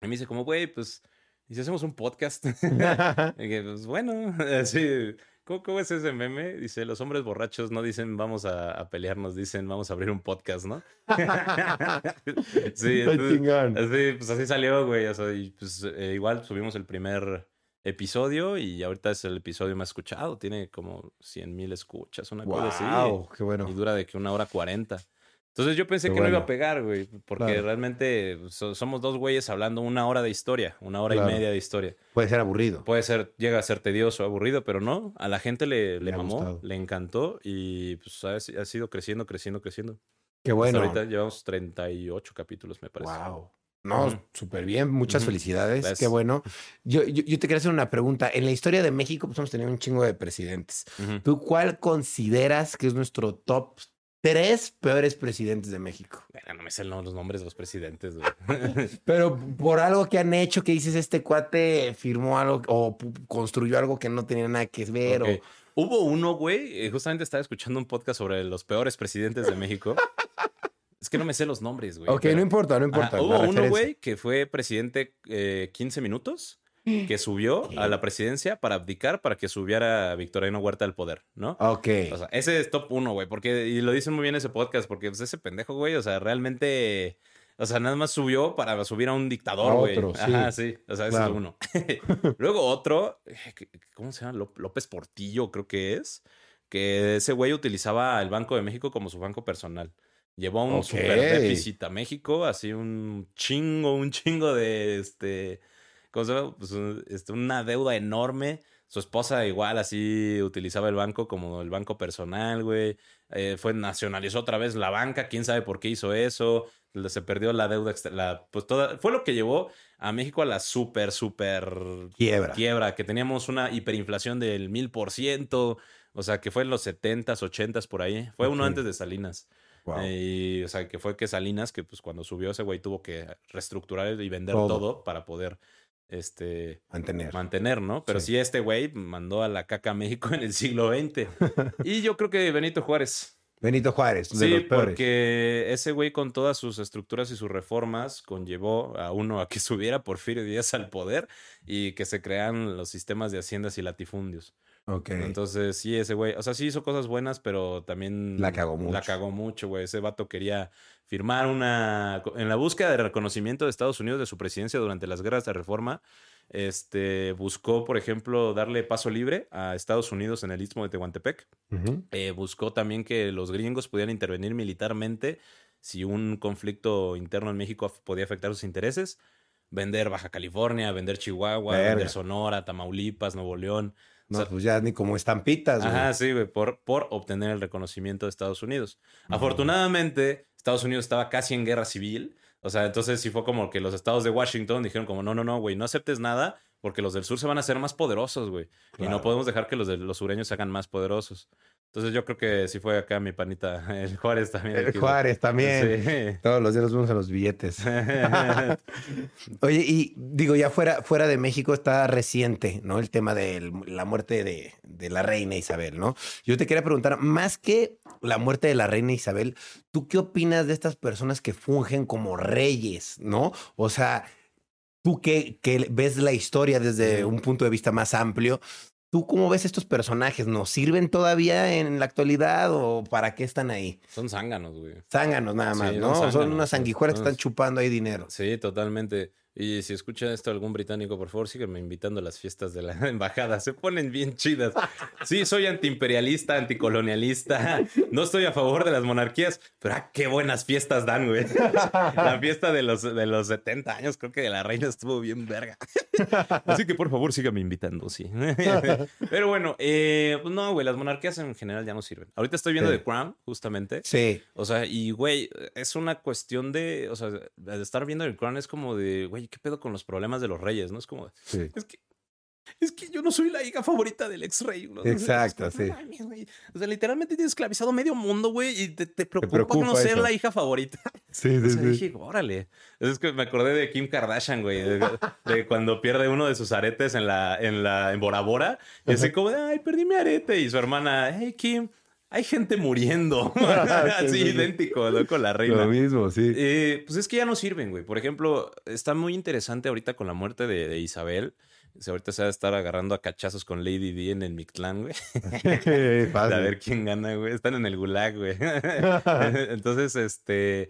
Y me dice, como, güey, pues, ¿y si hacemos un podcast? y que, pues bueno, así. ¿Cómo, ¿Cómo es ese meme? Dice, los hombres borrachos no dicen vamos a, a pelearnos, dicen vamos a abrir un podcast, ¿no? sí, entonces. Así, pues así salió, güey. O sea, y pues eh, igual subimos el primer episodio y ahorita es el episodio más escuchado. Tiene como 100 mil escuchas, una cosa así. Wow, qué bueno. Y dura de que una hora cuarenta. Entonces yo pensé que no iba a pegar, güey, porque Claro. realmente so- somos dos güeyes hablando una hora de historia, una hora Claro. y media de historia. Puede ser aburrido. Puede ser, llega a ser tedioso, aburrido, pero no, a la gente le, le, mamó, gustado. le encantó y pues ha, ha sido creciendo, creciendo, creciendo. Qué Hasta bueno. ahorita llevamos 38 capítulos, me parece. Wow. No, Ujú. súper bien. Muchas felicidades. Gracias. Qué bueno. Yo, yo, yo te quería hacer una pregunta. En la historia de México, pues hemos tenido un chingo de presidentes. ¿Tú cuál consideras que es nuestro top tres peores presidentes de México? No me sé los nombres de los presidentes, güey. Pero por algo que han hecho, que dices, este cuate firmó algo o construyó algo que no tenía nada que ver. O... Hubo uno, güey, eh, justamente estaba escuchando un podcast sobre los peores presidentes de México. es que no me sé los nombres, güey. ok, pero- no importa, no importa. Hubo uno, güey, que fue presidente eh, 15 minutos, que subió a la presidencia para abdicar para que subiera Victoriano Huerta al poder, ¿no? Ok. O sea, ese es top uno, güey, porque, y lo dicen muy bien ese podcast, porque pues, ese pendejo, güey, o sea, realmente, o sea, nada más subió para subir a un dictador, güey. otro, sí. Ajá, sí, o sea, ese Claro. es uno. Luego otro, eh, ¿cómo se llama? Ló- López Portillo, creo que es, que ese güey utilizaba el Banco de México como su banco personal. Llevó un Ok. super déficit a México, así un chingo, un chingo de este. ¿Cómo se llama? Pues este, una deuda enorme. Su esposa igual así utilizaba el banco como el banco personal, güey. Eh, fue, nacionalizó otra vez la banca, quién sabe por qué hizo eso. Se perdió la deuda, la, pues toda, fue lo que llevó a México a la súper, súper Quiebra. quiebra, que teníamos una hiperinflación del mil por ciento, o sea, que fue en los setentas, ochentas por ahí. Fue uno antes de Salinas. Wow. Eh, y, o sea, que fue que Salinas, que pues cuando subió ese güey tuvo que reestructurar y vender Todo. todo, para poder este Mantener. mantener, ¿no? Pero Sí. sí. este güey mandó a la caca a México en el siglo XX. y yo creo que Benito Juárez. Benito Juárez, de Sí, los peores. porque ese güey con todas sus estructuras y sus reformas conllevó a uno a que subiera Porfirio Díaz al poder y que se crean los sistemas de haciendas y latifundios. Ok. Entonces, sí, ese güey, o sea, sí hizo cosas buenas, pero también La cagó La mucho. cagó mucho, güey. Ese vato quería firmar una en la búsqueda de reconocimiento de Estados Unidos de su presidencia durante las guerras de reforma, este buscó, por ejemplo, darle paso libre a Estados Unidos en el Istmo de Tehuantepec. Eh, buscó también que los gringos pudieran intervenir militarmente si un conflicto interno en México podía afectar sus intereses. Vender Baja California, vender Chihuahua, Verga. vender Sonora, Tamaulipas, Nuevo León. O sea, pues ya ni como estampitas, güey. Ajá, sí, güey, por, por obtener el reconocimiento de Estados Unidos. Afortunadamente, Estados Unidos estaba casi en guerra civil. O sea, entonces sí fue como que los estados de Washington dijeron como, no, no, no, güey, no aceptes nada porque los del sur se van a hacer más poderosos, güey. Y no podemos dejar que los de los sureños se hagan más poderosos. Entonces yo creo que sí fue acá mi panita, el Juárez también. El Juárez también. Sí. Todos los días los vemos en los billetes. Oye, y digo, ya fuera, fuera de México está reciente, ¿no? El tema de la muerte de, de la reina Isabel, ¿no? Yo te quería preguntar, más que la muerte de la reina Isabel, ¿tú qué opinas de estas personas que fungen como reyes, ¿no? O sea, tú que, que ves la historia desde un punto de vista más amplio, ¿tú cómo ves estos personajes? ¿Nos sirven todavía en la actualidad o para qué están ahí? Son zánganos, güey. Zánganos nada más, Sí, ¿no? son unas sanguijuelas que están chupando ahí dinero. Sí, totalmente. Y si escucha esto algún británico, por favor, sígueme invitando a las fiestas de la embajada. Se ponen bien chidas. Sí, soy antiimperialista, anticolonialista. No estoy a favor de las monarquías, pero ah, qué buenas fiestas dan, güey. La fiesta de los, de los 70 años, creo que de la reina estuvo bien verga. Así que por favor, sígame invitando, sí. Pero bueno, eh, pues no, güey, las monarquías en general ya no sirven. Ahorita estoy viendo Sí. The Crown, justamente. Sí. O sea, y güey, es una cuestión de, o sea, de estar viendo el Crown es como de, güey, ¿qué pedo con los problemas de los reyes? ¿No? Es como, Sí. es que, es que yo no soy la hija favorita del ex rey. ¿no? Exacto, sí. mames. O sea, literalmente tienes esclavizado medio mundo, güey, y te, te preocupa, preocupa no ser la hija favorita. Sí, O sea, dije, órale. Es que me acordé de Kim Kardashian, güey, de, de cuando pierde uno de sus aretes en la, en la, en Bora Bora. Y así como de, ay, perdí mi arete. Y su hermana, hey, Kim, hay gente muriendo. así Sí, sí, sí. idéntico, ¿no? Con la reina. Lo mismo, sí. Eh, pues es que ya no sirven, güey. Por ejemplo, está muy interesante ahorita con la muerte de, de Isabel. Sea, ahorita se va a estar agarrando a cachazos con Lady D en el Mictlán, güey. A ver quién gana, güey. Están en el gulag, güey. Entonces, este.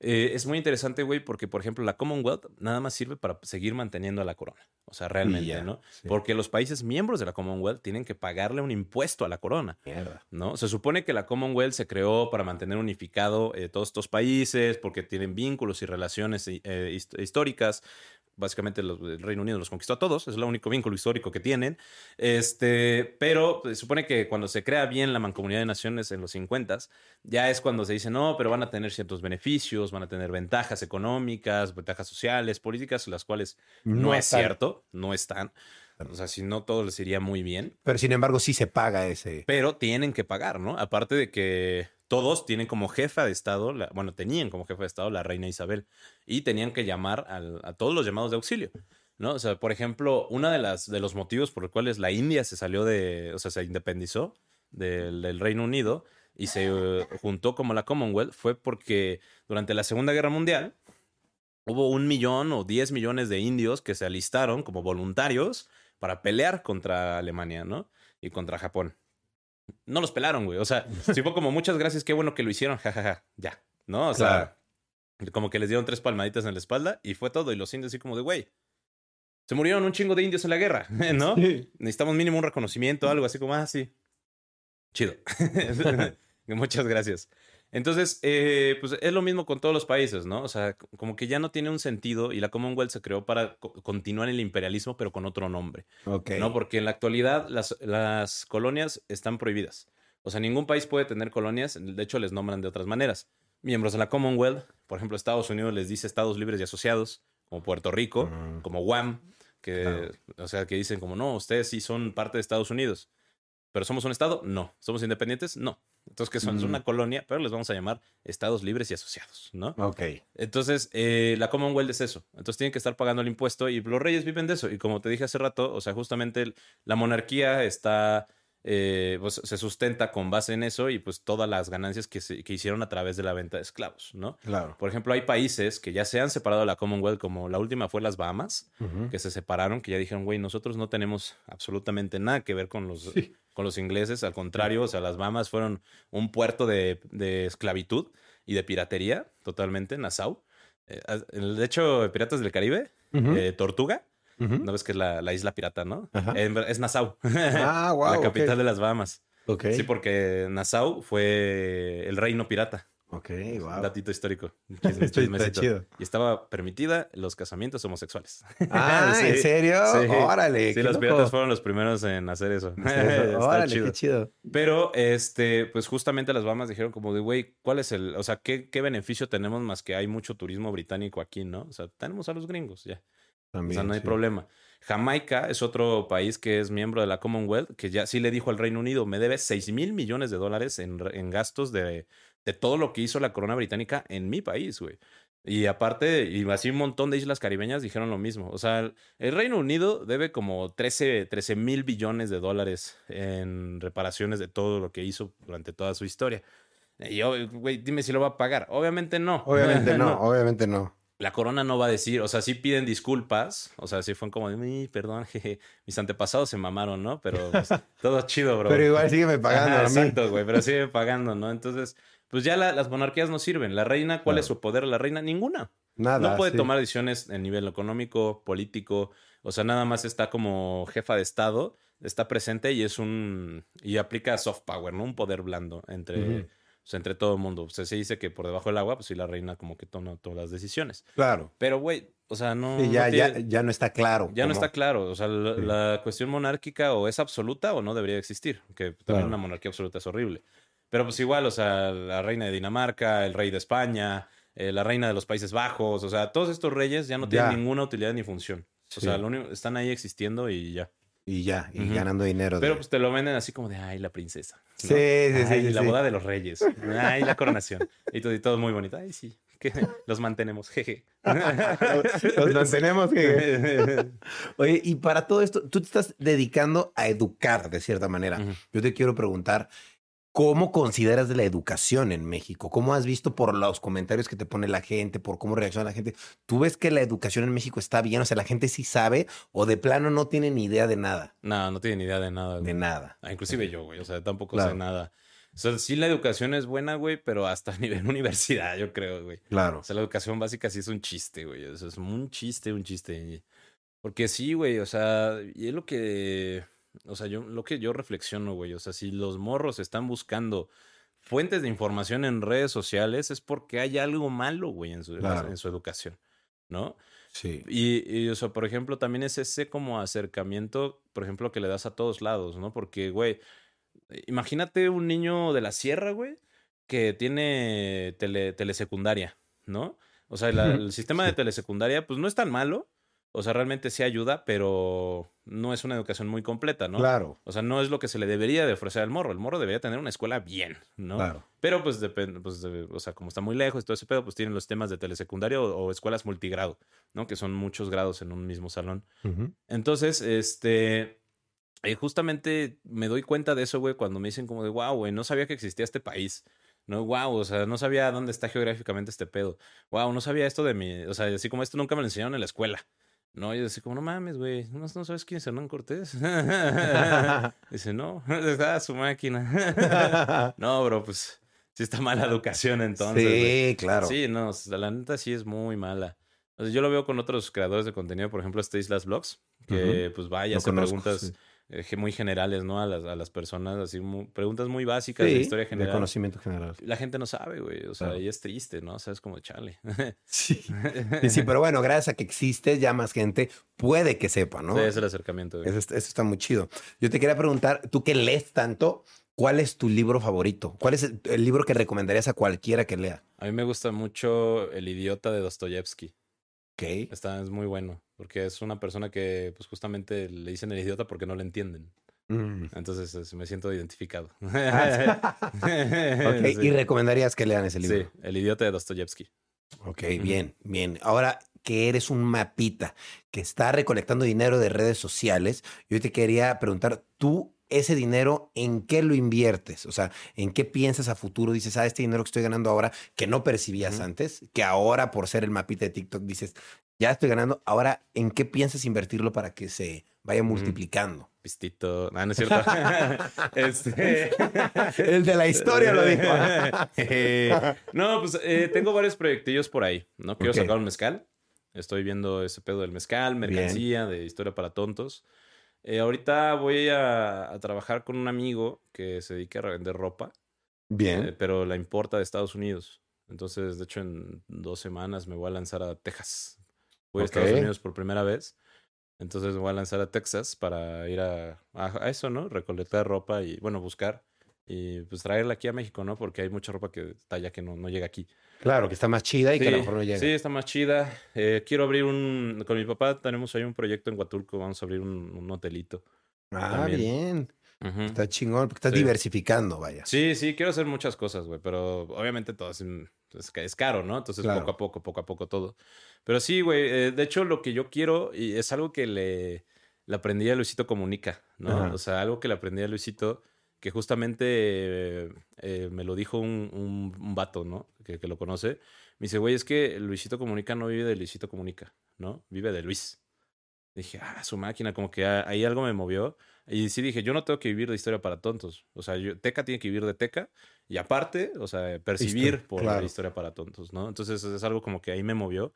Eh, es muy interesante, güey, porque, por ejemplo, la Commonwealth nada más sirve para seguir manteniendo a la corona. O sea, realmente, ya, ¿no? sí. Porque los países miembros de la Commonwealth tienen que pagarle un impuesto a la corona. Mierda. ¿no? Se supone que la Commonwealth se creó para mantener unificado eh, todos estos países, porque tienen vínculos y relaciones eh, hist- históricas. Básicamente los- el Reino Unido los conquistó a todos, es el único vínculo histórico que tienen. Este, pero se supone que cuando se crea bien la Mancomunidad de Naciones en los 50 ya es cuando se dice, no, pero van a tener ciertos beneficios, van a tener ventajas económicas, ventajas sociales, políticas, las cuales no, No es están. cierto, no están. O sea, si no, todo les iría muy bien Pero sin embargo, sí se paga ese. pero tienen que pagar, ¿no? Aparte de que todos tienen como jefa de Estado, la- bueno, tenían como jefa de Estado la reina Isabel y tenían que llamar al- a todos los llamados de auxilio, ¿no? O sea, por ejemplo, uno de, las, de los motivos por los cuales la India se salió de, o sea, se independizó del, del Reino Unido y se eh, juntó como la Commonwealth fue porque durante la Segunda Guerra Mundial hubo un millón o diez millones de indios que se alistaron como voluntarios para pelear contra Alemania, ¿no? Y contra Japón. No los pelaron, güey. O sea, sí fue como muchas gracias, qué bueno que lo hicieron, jajaja, ya, ¿no? O sea, como que les dieron tres palmaditas en la espalda y fue todo. Y los indios así como de, güey, se murieron un chingo de indios en la guerra, ¿no? Sí. Necesitamos mínimo un reconocimiento, algo así como, ah, sí. Chido. Muchas gracias. Entonces, eh, pues es lo mismo con todos los países, ¿no? O sea, como que ya no tiene un sentido y la Commonwealth se creó para co- continuar el imperialismo, pero con otro nombre, Ok. ¿no? Porque en la actualidad las, las colonias están prohibidas. O sea, ningún país puede tener colonias, de hecho les nombran de otras maneras. Miembros de la Commonwealth, por ejemplo, Estados Unidos les dice Estados libres y asociados, como Puerto Rico, como Guam, que, Claro. o sea, que dicen como, no, ustedes sí son parte de Estados Unidos. ¿Pero somos un estado? No. ¿Somos independientes? No. Entonces, que son? Es Mm. una colonia, pero les vamos a llamar estados libres y asociados, ¿no? Ok. Entonces, eh, la Commonwealth es eso. Entonces, tienen que estar pagando el impuesto y los reyes viven de eso. Y como te dije hace rato, o sea, justamente la monarquía está eh, pues se sustenta con base en eso y pues todas las ganancias que, se, que hicieron a través de la venta de esclavos, ¿no? Claro. Por ejemplo, hay países que ya se han separado de la Commonwealth, como la última fue las Bahamas, que se separaron, que ya dijeron, güey, nosotros no tenemos absolutamente nada que ver con los, Sí. con los ingleses, al contrario, o sea, las Bahamas fueron un puerto de, de esclavitud y de piratería, totalmente, Nassau. Eh, de hecho, Piratas del Caribe, eh, Tortuga, ¿no ves que es la, la isla pirata, no? Ajá. Es Nassau, Ah, wow. la capital de las Bahamas. Ok. Sí, porque Nassau fue el reino pirata. Ok, wow. Datito histórico. Está- chido. Y estaba permitida los casamientos homosexuales. Ah, Sí, ¿en serio? sí. Órale. Sí, los loco. piratas fueron los primeros en hacer eso. Está Órale, chido. qué chido. Pero, este, pues justamente las Bahamas dijeron como de, güey, ¿cuál es el, o sea, ¿qué, qué beneficio tenemos más que hay mucho turismo británico aquí, ¿no? O sea, tenemos a los gringos, ya. También, o sea, no hay sí. problema. Jamaica es otro país que es miembro de la Commonwealth, que ya sí le dijo al Reino Unido, me debe 6 mil millones de dólares en, en gastos de, de todo lo que hizo la corona británica en mi país, güey. Y aparte, y así un montón de islas caribeñas dijeron lo mismo. O sea, el- el Reino Unido debe como 13 mil billones de dólares en reparaciones de todo lo que hizo durante toda su historia. Y yo, güey, dime si lo va a pagar. Obviamente no. Obviamente no, obviamente no. La corona no va a decir, o sea, sí piden disculpas, o sea, sí fue como de, "Mi, perdón, jeje, mis antepasados se mamaron, ¿no? Pero pues, todo chido, bro. Pero igual sígueme pagando Ajá, a mí. Exacto, güey, pero sigue pagando, ¿no? Entonces, pues ya la- las monarquías no sirven. La reina, ¿cuál Claro. es su poder? La reina, ninguna. Nada. no puede sí. tomar decisiones en nivel económico, político, o sea, nada más está como jefa de Estado, está presente y es un, y aplica soft power, ¿no? Un poder blando entre... sea, entre todo el mundo. O sea, se dice que por debajo del agua, pues sí, la reina como que toma todas las decisiones. Claro. Pero, güey, o sea, no. Sí, no ya, ya, tiene- ya no está claro. ya no está claro. O sea, la, Sí. la cuestión monárquica o es absoluta o no debería existir. Que también Claro. una monarquía absoluta es horrible. Pero pues igual, o sea, la reina de Dinamarca, el rey de España, eh, la reina de los Países Bajos, o sea, todos estos reyes ya no tienen Ya. ninguna utilidad ni función. O Sí. sea, lo único, están ahí existiendo y ya. Y ya, y ganando dinero. de- Pero pues te lo venden así como de, ay, la princesa. ¿no? Sí, sí, sí, Ay, sí, la sí. boda de los reyes. Ay, la coronación. Y todo, y todo muy bonito. Ay, sí. Que los mantenemos. Jeje. Los mantenemos. Oye, y para todo esto, tú te estás dedicando a educar de cierta manera. Yo te quiero preguntar, ¿cómo consideras de la educación en México? ¿Cómo has visto por los comentarios que te pone la gente, por cómo reacciona la gente? ¿Tú ves que la educación en México está bien? O sea, la gente sí sabe o de plano no tiene ni idea de nada. No, no tienen ni idea de nada. De güey. nada. Ah, inclusive yo, güey. O sea, tampoco Claro. sé nada. O sea, sí la educación es buena, güey, pero hasta a nivel universidad, yo creo, güey. Claro. O sea, la educación básica sí es un chiste, güey. O sea, es un chiste, un chiste. Porque sí, güey, o sea, y es lo que, o sea, yo, lo que yo reflexiono, güey. O sea, si los morros están buscando fuentes de información en redes sociales, es porque hay algo malo, güey, en su, Claro. en su educación, ¿no? Sí. Y, y, o sea, por ejemplo, también es ese como acercamiento, por ejemplo, que le das a todos lados, ¿no? Porque, güey, imagínate un niño de la sierra, güey, que tiene tele, telesecundaria, ¿no? O sea, la- el sistema de telesecundaria, pues no es tan malo. O sea, realmente sí ayuda, pero no es una educación muy completa, ¿no? Claro. O sea, no es lo que se le debería de ofrecer al morro. El morro debería tener una escuela bien, ¿no? Claro. Pero pues depende, pues, de- o sea, como está muy lejos y todo ese pedo, pues tienen los temas de telesecundaria o, o escuelas multigrado, ¿no? Que son muchos grados en un mismo salón. Entonces, este, eh, justamente me doy cuenta de eso, güey, cuando me dicen como de, wow, güey, no sabía que existía este país. No, wow, o sea, no sabía dónde está geográficamente este pedo. Wow, no sabía esto de mi, o sea, así como esto nunca me lo enseñaron en la escuela. No, yo decía como, no mames, güey, ¿no, no sabes quién es Hernán Cortés? Dice, no, está su máquina. no, bro, pues sí está mala educación entonces. sí, claro. Sí, no, la neta sí es muy mala. O sea, yo lo veo con otros creadores de contenido, por ejemplo, este Islas Vlogs, que pues vaya, Lo hace conozco, preguntas sí. Eh, muy generales, ¿no? A las, a las personas, así, mu- preguntas muy básicas de historia de general. conocimiento general. La gente no sabe, güey, o sea, Claro. y es triste, ¿no? O sea, es como chale. Sí. Sí, pero bueno, gracias a que existes, ya más gente puede que sepa, ¿no? Sí, es el acercamiento, güey. Eso, está- eso está muy chido. Yo te quería preguntar, tú que lees tanto, ¿cuál es tu libro favorito? ¿Cuál es el, el libro que recomendarías a cualquiera que lea? A mí me gusta mucho El idiota de Dostoyevsky. Ok. Está, es muy bueno, porque es una persona que, pues justamente le dicen el idiota porque no le entienden. Mm. Entonces es- me siento identificado. Ah, Sí. Y recomendarías que lean ese libro. Sí, El idiota de Dostoyevsky. Ok, bien, bien. Ahora que eres un mapita que está recolectando dinero de redes sociales, yo te quería preguntar, ¿tú ese dinero, ¿en qué lo inviertes? O sea, ¿en qué piensas a futuro? Dices, ah, este dinero que estoy ganando ahora, que no percibías antes, que ahora por ser el mapita de TikTok dices, ya estoy ganando, ahora, ¿en qué piensas invertirlo para que se vaya multiplicando? Pistito. No, no es cierto. este... El de la historia lo dijo. no, pues eh, tengo varios proyectillos por ahí, ¿no? Quiero sacar un mezcal. Estoy viendo ese pedo del mezcal, mercancía, de historia para tontos. Eh, ahorita voy a, trabajar con un amigo que se dedica a vender ropa. Bien. Eh, pero la importa de Estados Unidos. Entonces, de hecho, en dos semanas me voy a lanzar a Texas. Voy a Estados Unidos por primera vez. Entonces me voy a lanzar a Texas para ir a, a, eso, ¿no? Recolectar ropa y, bueno, buscar y pues traerla aquí a México, ¿no? Porque hay mucha ropa que está ya que no, no llega aquí. Claro, que está más chida y que a lo mejor no llega. Sí, está más chida. Eh, quiero abrir un, con mi papá tenemos ahí un proyecto en Huatulco, vamos a abrir un, un hotelito. Ah, bien. Está chingón, porque estás diversificando, vaya. Sí, sí, quiero hacer muchas cosas, güey, pero obviamente todo es, es, caro, ¿no? Entonces poco a poco, poco a poco todo. Pero sí, güey, eh, de hecho lo que yo quiero, y es algo que le, le aprendí a Luisito Comunica, ¿no? O sea, algo que le aprendí a Luisito, que justamente eh, me lo dijo un, un, vato, ¿no? Que, que, lo conoce. Me dice, güey, es que Luisito Comunica no vive de Luisito Comunica, ¿no? Vive de Luis. Dije, ah, su máquina, como que ahí algo me movió. Y sí dije, yo no tengo que vivir de historia para tontos. O sea, yo, Teca tiene que vivir de Teca y aparte, o sea, percibir por la historia para tontos, ¿no? Entonces es algo como que ahí me movió.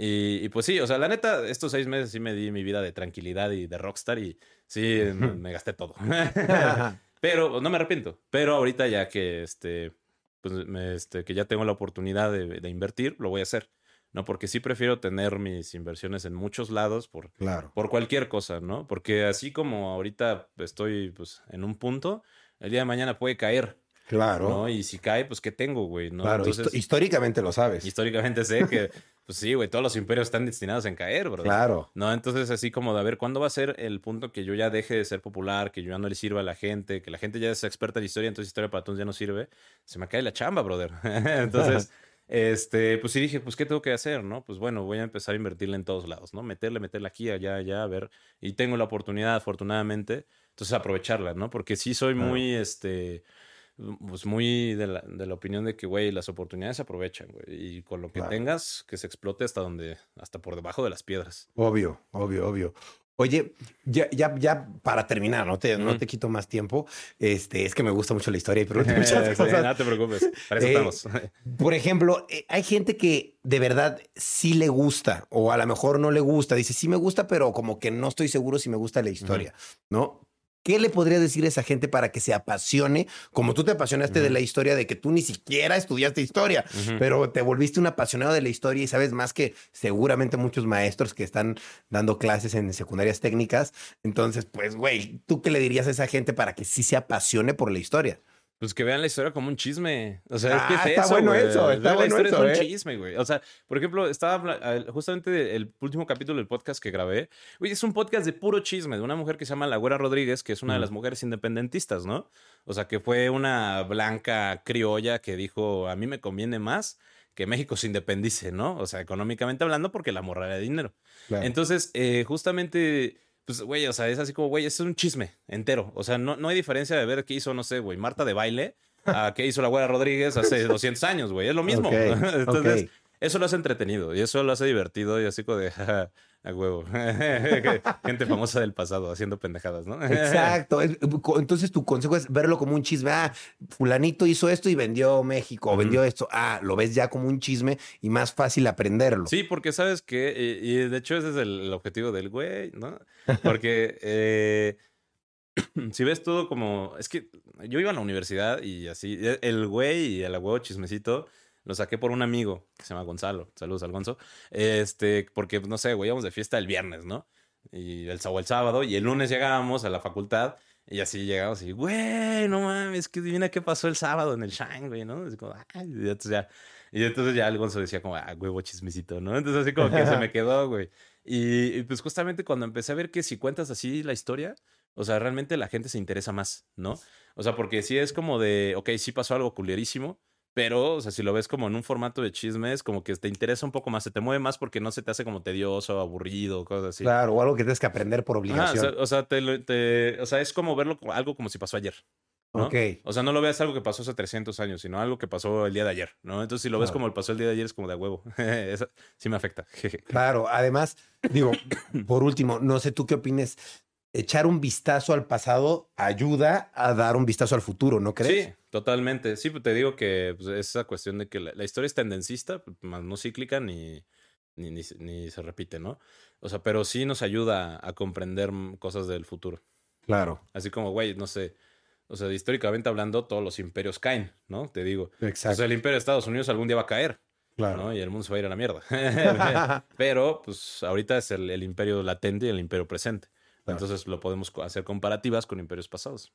Y, pues sí, o sea, la neta, estos seis meses sí me di mi vida de tranquilidad y de rockstar y sí, me, gasté todo. Pero no me arrepiento. Pero ahorita ya que, este, pues, este, que ya tengo la oportunidad de, de invertir, lo voy a hacer. ¿no? Porque sí prefiero tener mis inversiones en muchos lados por, claro. por cualquier cosa, ¿no? Porque así como ahorita estoy pues, en un punto, el día de mañana puede caer. Claro. ¿no? Y si cae, pues ¿qué tengo, güey? ¿no? Claro, históricamente lo sabes. Históricamente sé que, pues sí, güey, todos los imperios están destinados a caer, bro. Claro. ¿No? Entonces, así como de a ver, ¿cuándo va a ser el punto que yo ya deje de ser popular, que yo ya no le sirva a la gente, que la gente ya es experta en historia, entonces historia para todos ya no sirve? Se me cae la chamba, brother. entonces este, pues sí dije, pues, ¿qué tengo que hacer, no? Pues bueno, voy a empezar a invertirle en todos lados, ¿no? Meterle, meterle aquí, allá, allá, a ver. Y tengo la oportunidad, afortunadamente, entonces aprovecharla, ¿no? Porque sí soy muy, este, pues muy de la, de la opinión de que, güey, las oportunidades se aprovechan, güey. Y con lo que tengas, que se explote hasta donde, hasta por debajo de las piedras. Obvio, obvio, obvio. Oye, ya, ya, ya para terminar, no te, no te quito más tiempo. Este, es que me gusta mucho la historia y pregunto muchas cosas. no te preocupes, para eso eh, estamos. Por ejemplo, eh, hay gente que de verdad sí le gusta, o a lo mejor no le gusta. Dice, sí me gusta, pero como que no estoy seguro si me gusta la historia, ¿no? ¿Qué le podría decir a esa gente para que se apasione, como tú te apasionaste de la historia, de que tú ni siquiera estudiaste historia, pero te volviste un apasionado de la historia y sabes más que seguramente muchos maestros que están dando clases en secundarias técnicas? Entonces, pues, güey, ¿tú qué le dirías a esa gente para que sí se apasione por la historia? Pues que vean la historia como un chisme. O sea, es que es ah, está bueno eso, está bueno la historia eso, es un ¿eh? chisme, güey. O sea, por ejemplo, estaba justamente el último capítulo del podcast que grabé. Güey, es un podcast de puro chisme de una mujer que se llama La Güera Rodríguez, que es una de las mujeres independentistas, ¿no? O sea, que fue una blanca criolla que dijo, a mí me conviene más que México se independice, ¿no? O sea, económicamente hablando, porque la morra de dinero. Entonces, eh, justamente pues, güey, o sea, es así como, güey, es un chisme entero. O sea, no, no hay diferencia de ver qué hizo, no sé, güey, Marta de baile a qué hizo la güera Rodríguez hace 200 años, güey. Es lo mismo. Entonces, eso lo hace entretenido y eso lo hace divertido y así como de, a huevo. Gente famosa del pasado haciendo pendejadas, ¿no? Exacto. Entonces tu consejo es verlo como un chisme. Ah, fulanito hizo esto y vendió México, o vendió esto. Ah, lo ves ya como un chisme y más fácil aprenderlo. Sí, porque sabes que, y, de hecho ese es el, objetivo del güey, ¿no? Porque eh, si ves todo como, es que yo iba a la universidad y así, el güey y el huevo chismecito lo saqué por un amigo que se llama Gonzalo. Saludos al Gonzo. Este, porque, no sé, güey, íbamos de fiesta el viernes, ¿no? Y el, el sábado, y el lunes llegábamos a la facultad, y así llegamos y, güey, no mames, que divina qué pasó el sábado en el Shine, güey, ¿no? como, Ay, y entonces ya, y entonces ya el Gonzo decía como, ah, huevo chismecito, ¿no? Entonces así como que se me quedó, güey. Y, y, pues justamente cuando empecé a ver que si cuentas así la historia, o sea, realmente la gente se interesa más, ¿no? O sea, porque sí es como de, ok, sí pasó algo culerísimo, Pero, o sea, si lo ves como en un formato de chismes, como que te interesa un poco más, se te mueve más porque no se te hace como tedioso, aburrido, cosas así. Claro, o algo que tienes que aprender por o obligación. sea, o sea, te o sea, es como verlo como algo como si pasó ayer. ¿no? Ok. O sea, no lo veas algo que pasó hace 300 años, sino algo que pasó el día de ayer, ¿no? Entonces, si lo ves Claro. como el pasó el día de ayer, es como de a huevo. Eso sí me afecta. Claro, además, digo, por último, no sé tú qué opines. Echar un vistazo al pasado ayuda a dar un vistazo al futuro, ¿no crees? Sí, totalmente. Sí, pues te digo que pues, esa cuestión de que la, la historia es tendencista, pues, más no cíclica ni, ni, ni, se- ni se repite, ¿no? O sea, pero sí nos ayuda a comprender cosas del futuro. Claro. Así como, güey, no sé. O sea, históricamente hablando, todos los imperios caen, ¿no? Te digo. O Exacto. sea, el imperio de Estados Unidos algún día va a caer, claro. ¿no? Y el mundo se va a ir a la mierda. Pero, pues, ahorita es el, el imperio latente y el imperio presente. Claro. Entonces lo podemos hacer comparativas con imperios pasados.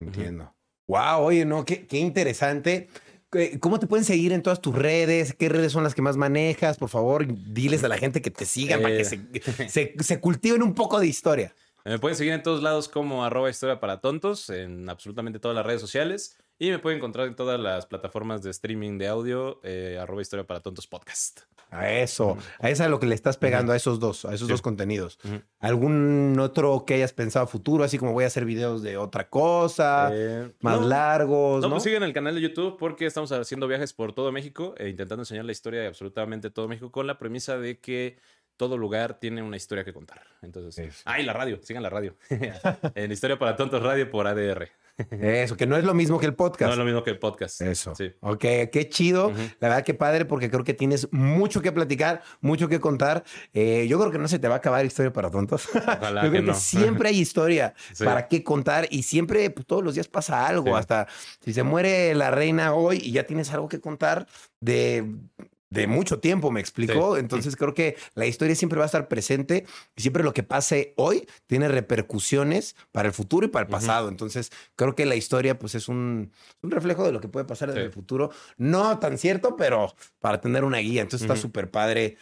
Entiendo. Wow, oye, no, qué, qué interesante. ¿Qué- ¿Cómo te pueden seguir en todas tus redes? ¿Qué redes son las que más manejas? Por favor, diles a la gente que te sigan para que Eh. se, se- se cultiven un poco de historia. Me pueden seguir en todos lados como arroba historia para tontos, en absolutamente todas las redes sociales. Y me pueden encontrar en todas las plataformas de streaming de audio, eh, arroba historia para tontos podcast. A eso, a eso es lo que le estás pegando, a esos dos, a esos Sí. dos contenidos. ¿Algún otro que hayas pensado futuro? Así como voy a hacer videos de otra cosa, Eh, más no, largos, No, ¿no? pues sigan el canal de YouTube porque estamos haciendo viajes por todo México e intentando enseñar la historia de absolutamente todo México con la premisa de que todo lugar tiene una historia que contar. Entonces, Eso. ah, y la radio, sigan la radio. en Historia para Tontos Radio por ADR. Eso, que no es lo mismo que el podcast. No es lo mismo que el podcast. Eso. Sí. Ok, qué chido. La verdad que padre porque creo que tienes mucho que platicar, mucho que contar. Eh, yo creo que no se te va a acabar historia para tontos. Ojalá yo creo que siempre hay historia Sí. para qué contar y siempre pues, todos los días pasa algo. Sí. Hasta si se muere la reina hoy y ya tienes algo que contar de de mucho tiempo, me explicó. Sí. Entonces creo que la historia siempre va a estar presente y siempre lo que pase hoy tiene repercusiones para el futuro y para el pasado. Entonces creo que la historia pues es un, un reflejo de lo que puede pasar en el futuro. No tan cierto, pero para tener una guía. Entonces está súper padre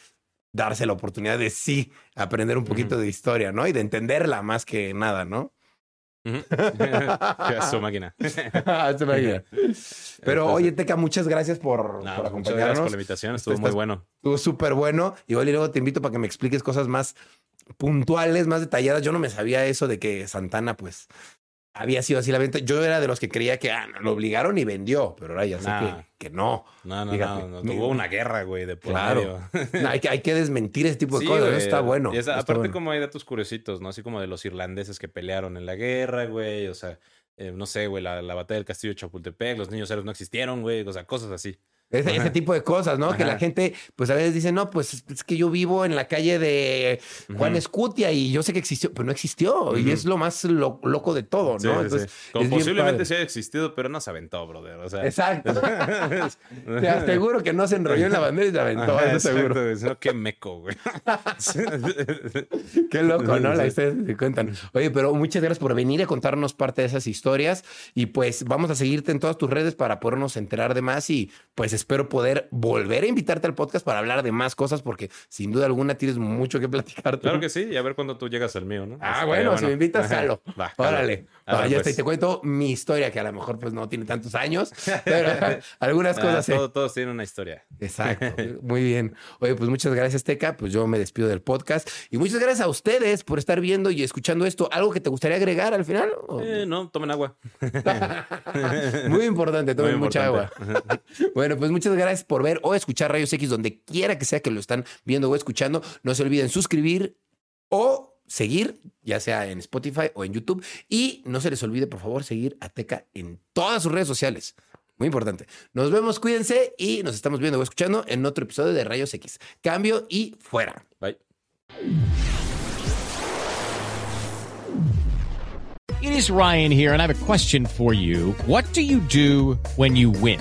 darse la oportunidad de sí aprender un poquito de historia, ¿no? Y de entenderla más que nada, ¿no? Su máquina. Me guía. Pero oye, Teca, muchas gracias por, no, por muchas gracias acompañarnos. por la invitación, estuvo Estás- muy bueno. Estuvo súper bueno. Y luego te invito para que me expliques cosas más puntuales, más detalladas. Yo no me sabía eso de que Santana, pues, había sido así la venta. Yo era de los que creía que ah, lo obligaron y vendió, pero ahora ya sé Nah. que, que no. No, no, Fíjate, no, no, Hubo una guerra, güey, de por Claro. No, hay, que, hay que desmentir ese tipo de Sí, cosas. Está bueno. Y esa- está aparte, bueno. como hay datos curiositos, ¿no? Así como de los irlandeses que pelearon en la guerra, güey. O sea, eh, no sé, güey, la, la batalla del castillo de Chapultepec, los niños héroes no existieron, güey. O sea, cosas así. Ese, ese Ajá. tipo de cosas, ¿no? Que la Ajá. gente, pues a veces dice, no, pues es- que yo vivo en la calle de Juan Ujú. Escutia y yo sé que existió, pero no existió. Y es lo más lo- loco de todo, ¿no? Sí, sí, sí. Entonces, Como posiblemente sí haya existido, pero no se aventó, brother. O sea, Exacto. Te aseguro que no se enrolló en la bandera y se aventó, Ajá, eso seguro. no, qué meco, güey. Qué loco, ¿no? La historia cuentan. Oye, pero muchas gracias por venir a contarnos parte de esas historias. Y pues vamos a seguirte en todas tus redes para podernos enterar de más. Y pues espero poder volver a invitarte al podcast para hablar de más cosas, porque sin duda alguna tienes mucho que platicar. Claro que sí, y a ver cuándo tú llegas al mío, ¿no? Ah, Estaría bueno, si me invitas, jalo. Va. Órale. Arre, Ah, ya está. pues. Y te cuento mi historia, que a lo mejor pues no tiene tantos años, pero algunas Ah, cosas. todo- todos tienen una historia. Exacto. Muy bien. Oye, pues muchas gracias, Teca. Pues yo me despido del podcast. Y muchas gracias a ustedes por estar viendo y escuchando esto. ¿Algo que te gustaría agregar al final? ¿O- Eh, no, tomen agua. Muy importante, tomen Muy mucha agua. Bueno, pues muchas gracias por ver o escuchar Rayos X donde quiera que sea que lo están viendo o escuchando. No se olviden suscribir o seguir, ya sea en Spotify o en YouTube. Y no se les olvide, por favor, seguir a Teca en todas sus redes sociales. Muy importante. Nos vemos, cuídense y nos estamos viendo o escuchando en otro episodio de Rayos X. Cambio y fuera. Bye. It is Ryan here, and I have a question for you. What do you do when you win?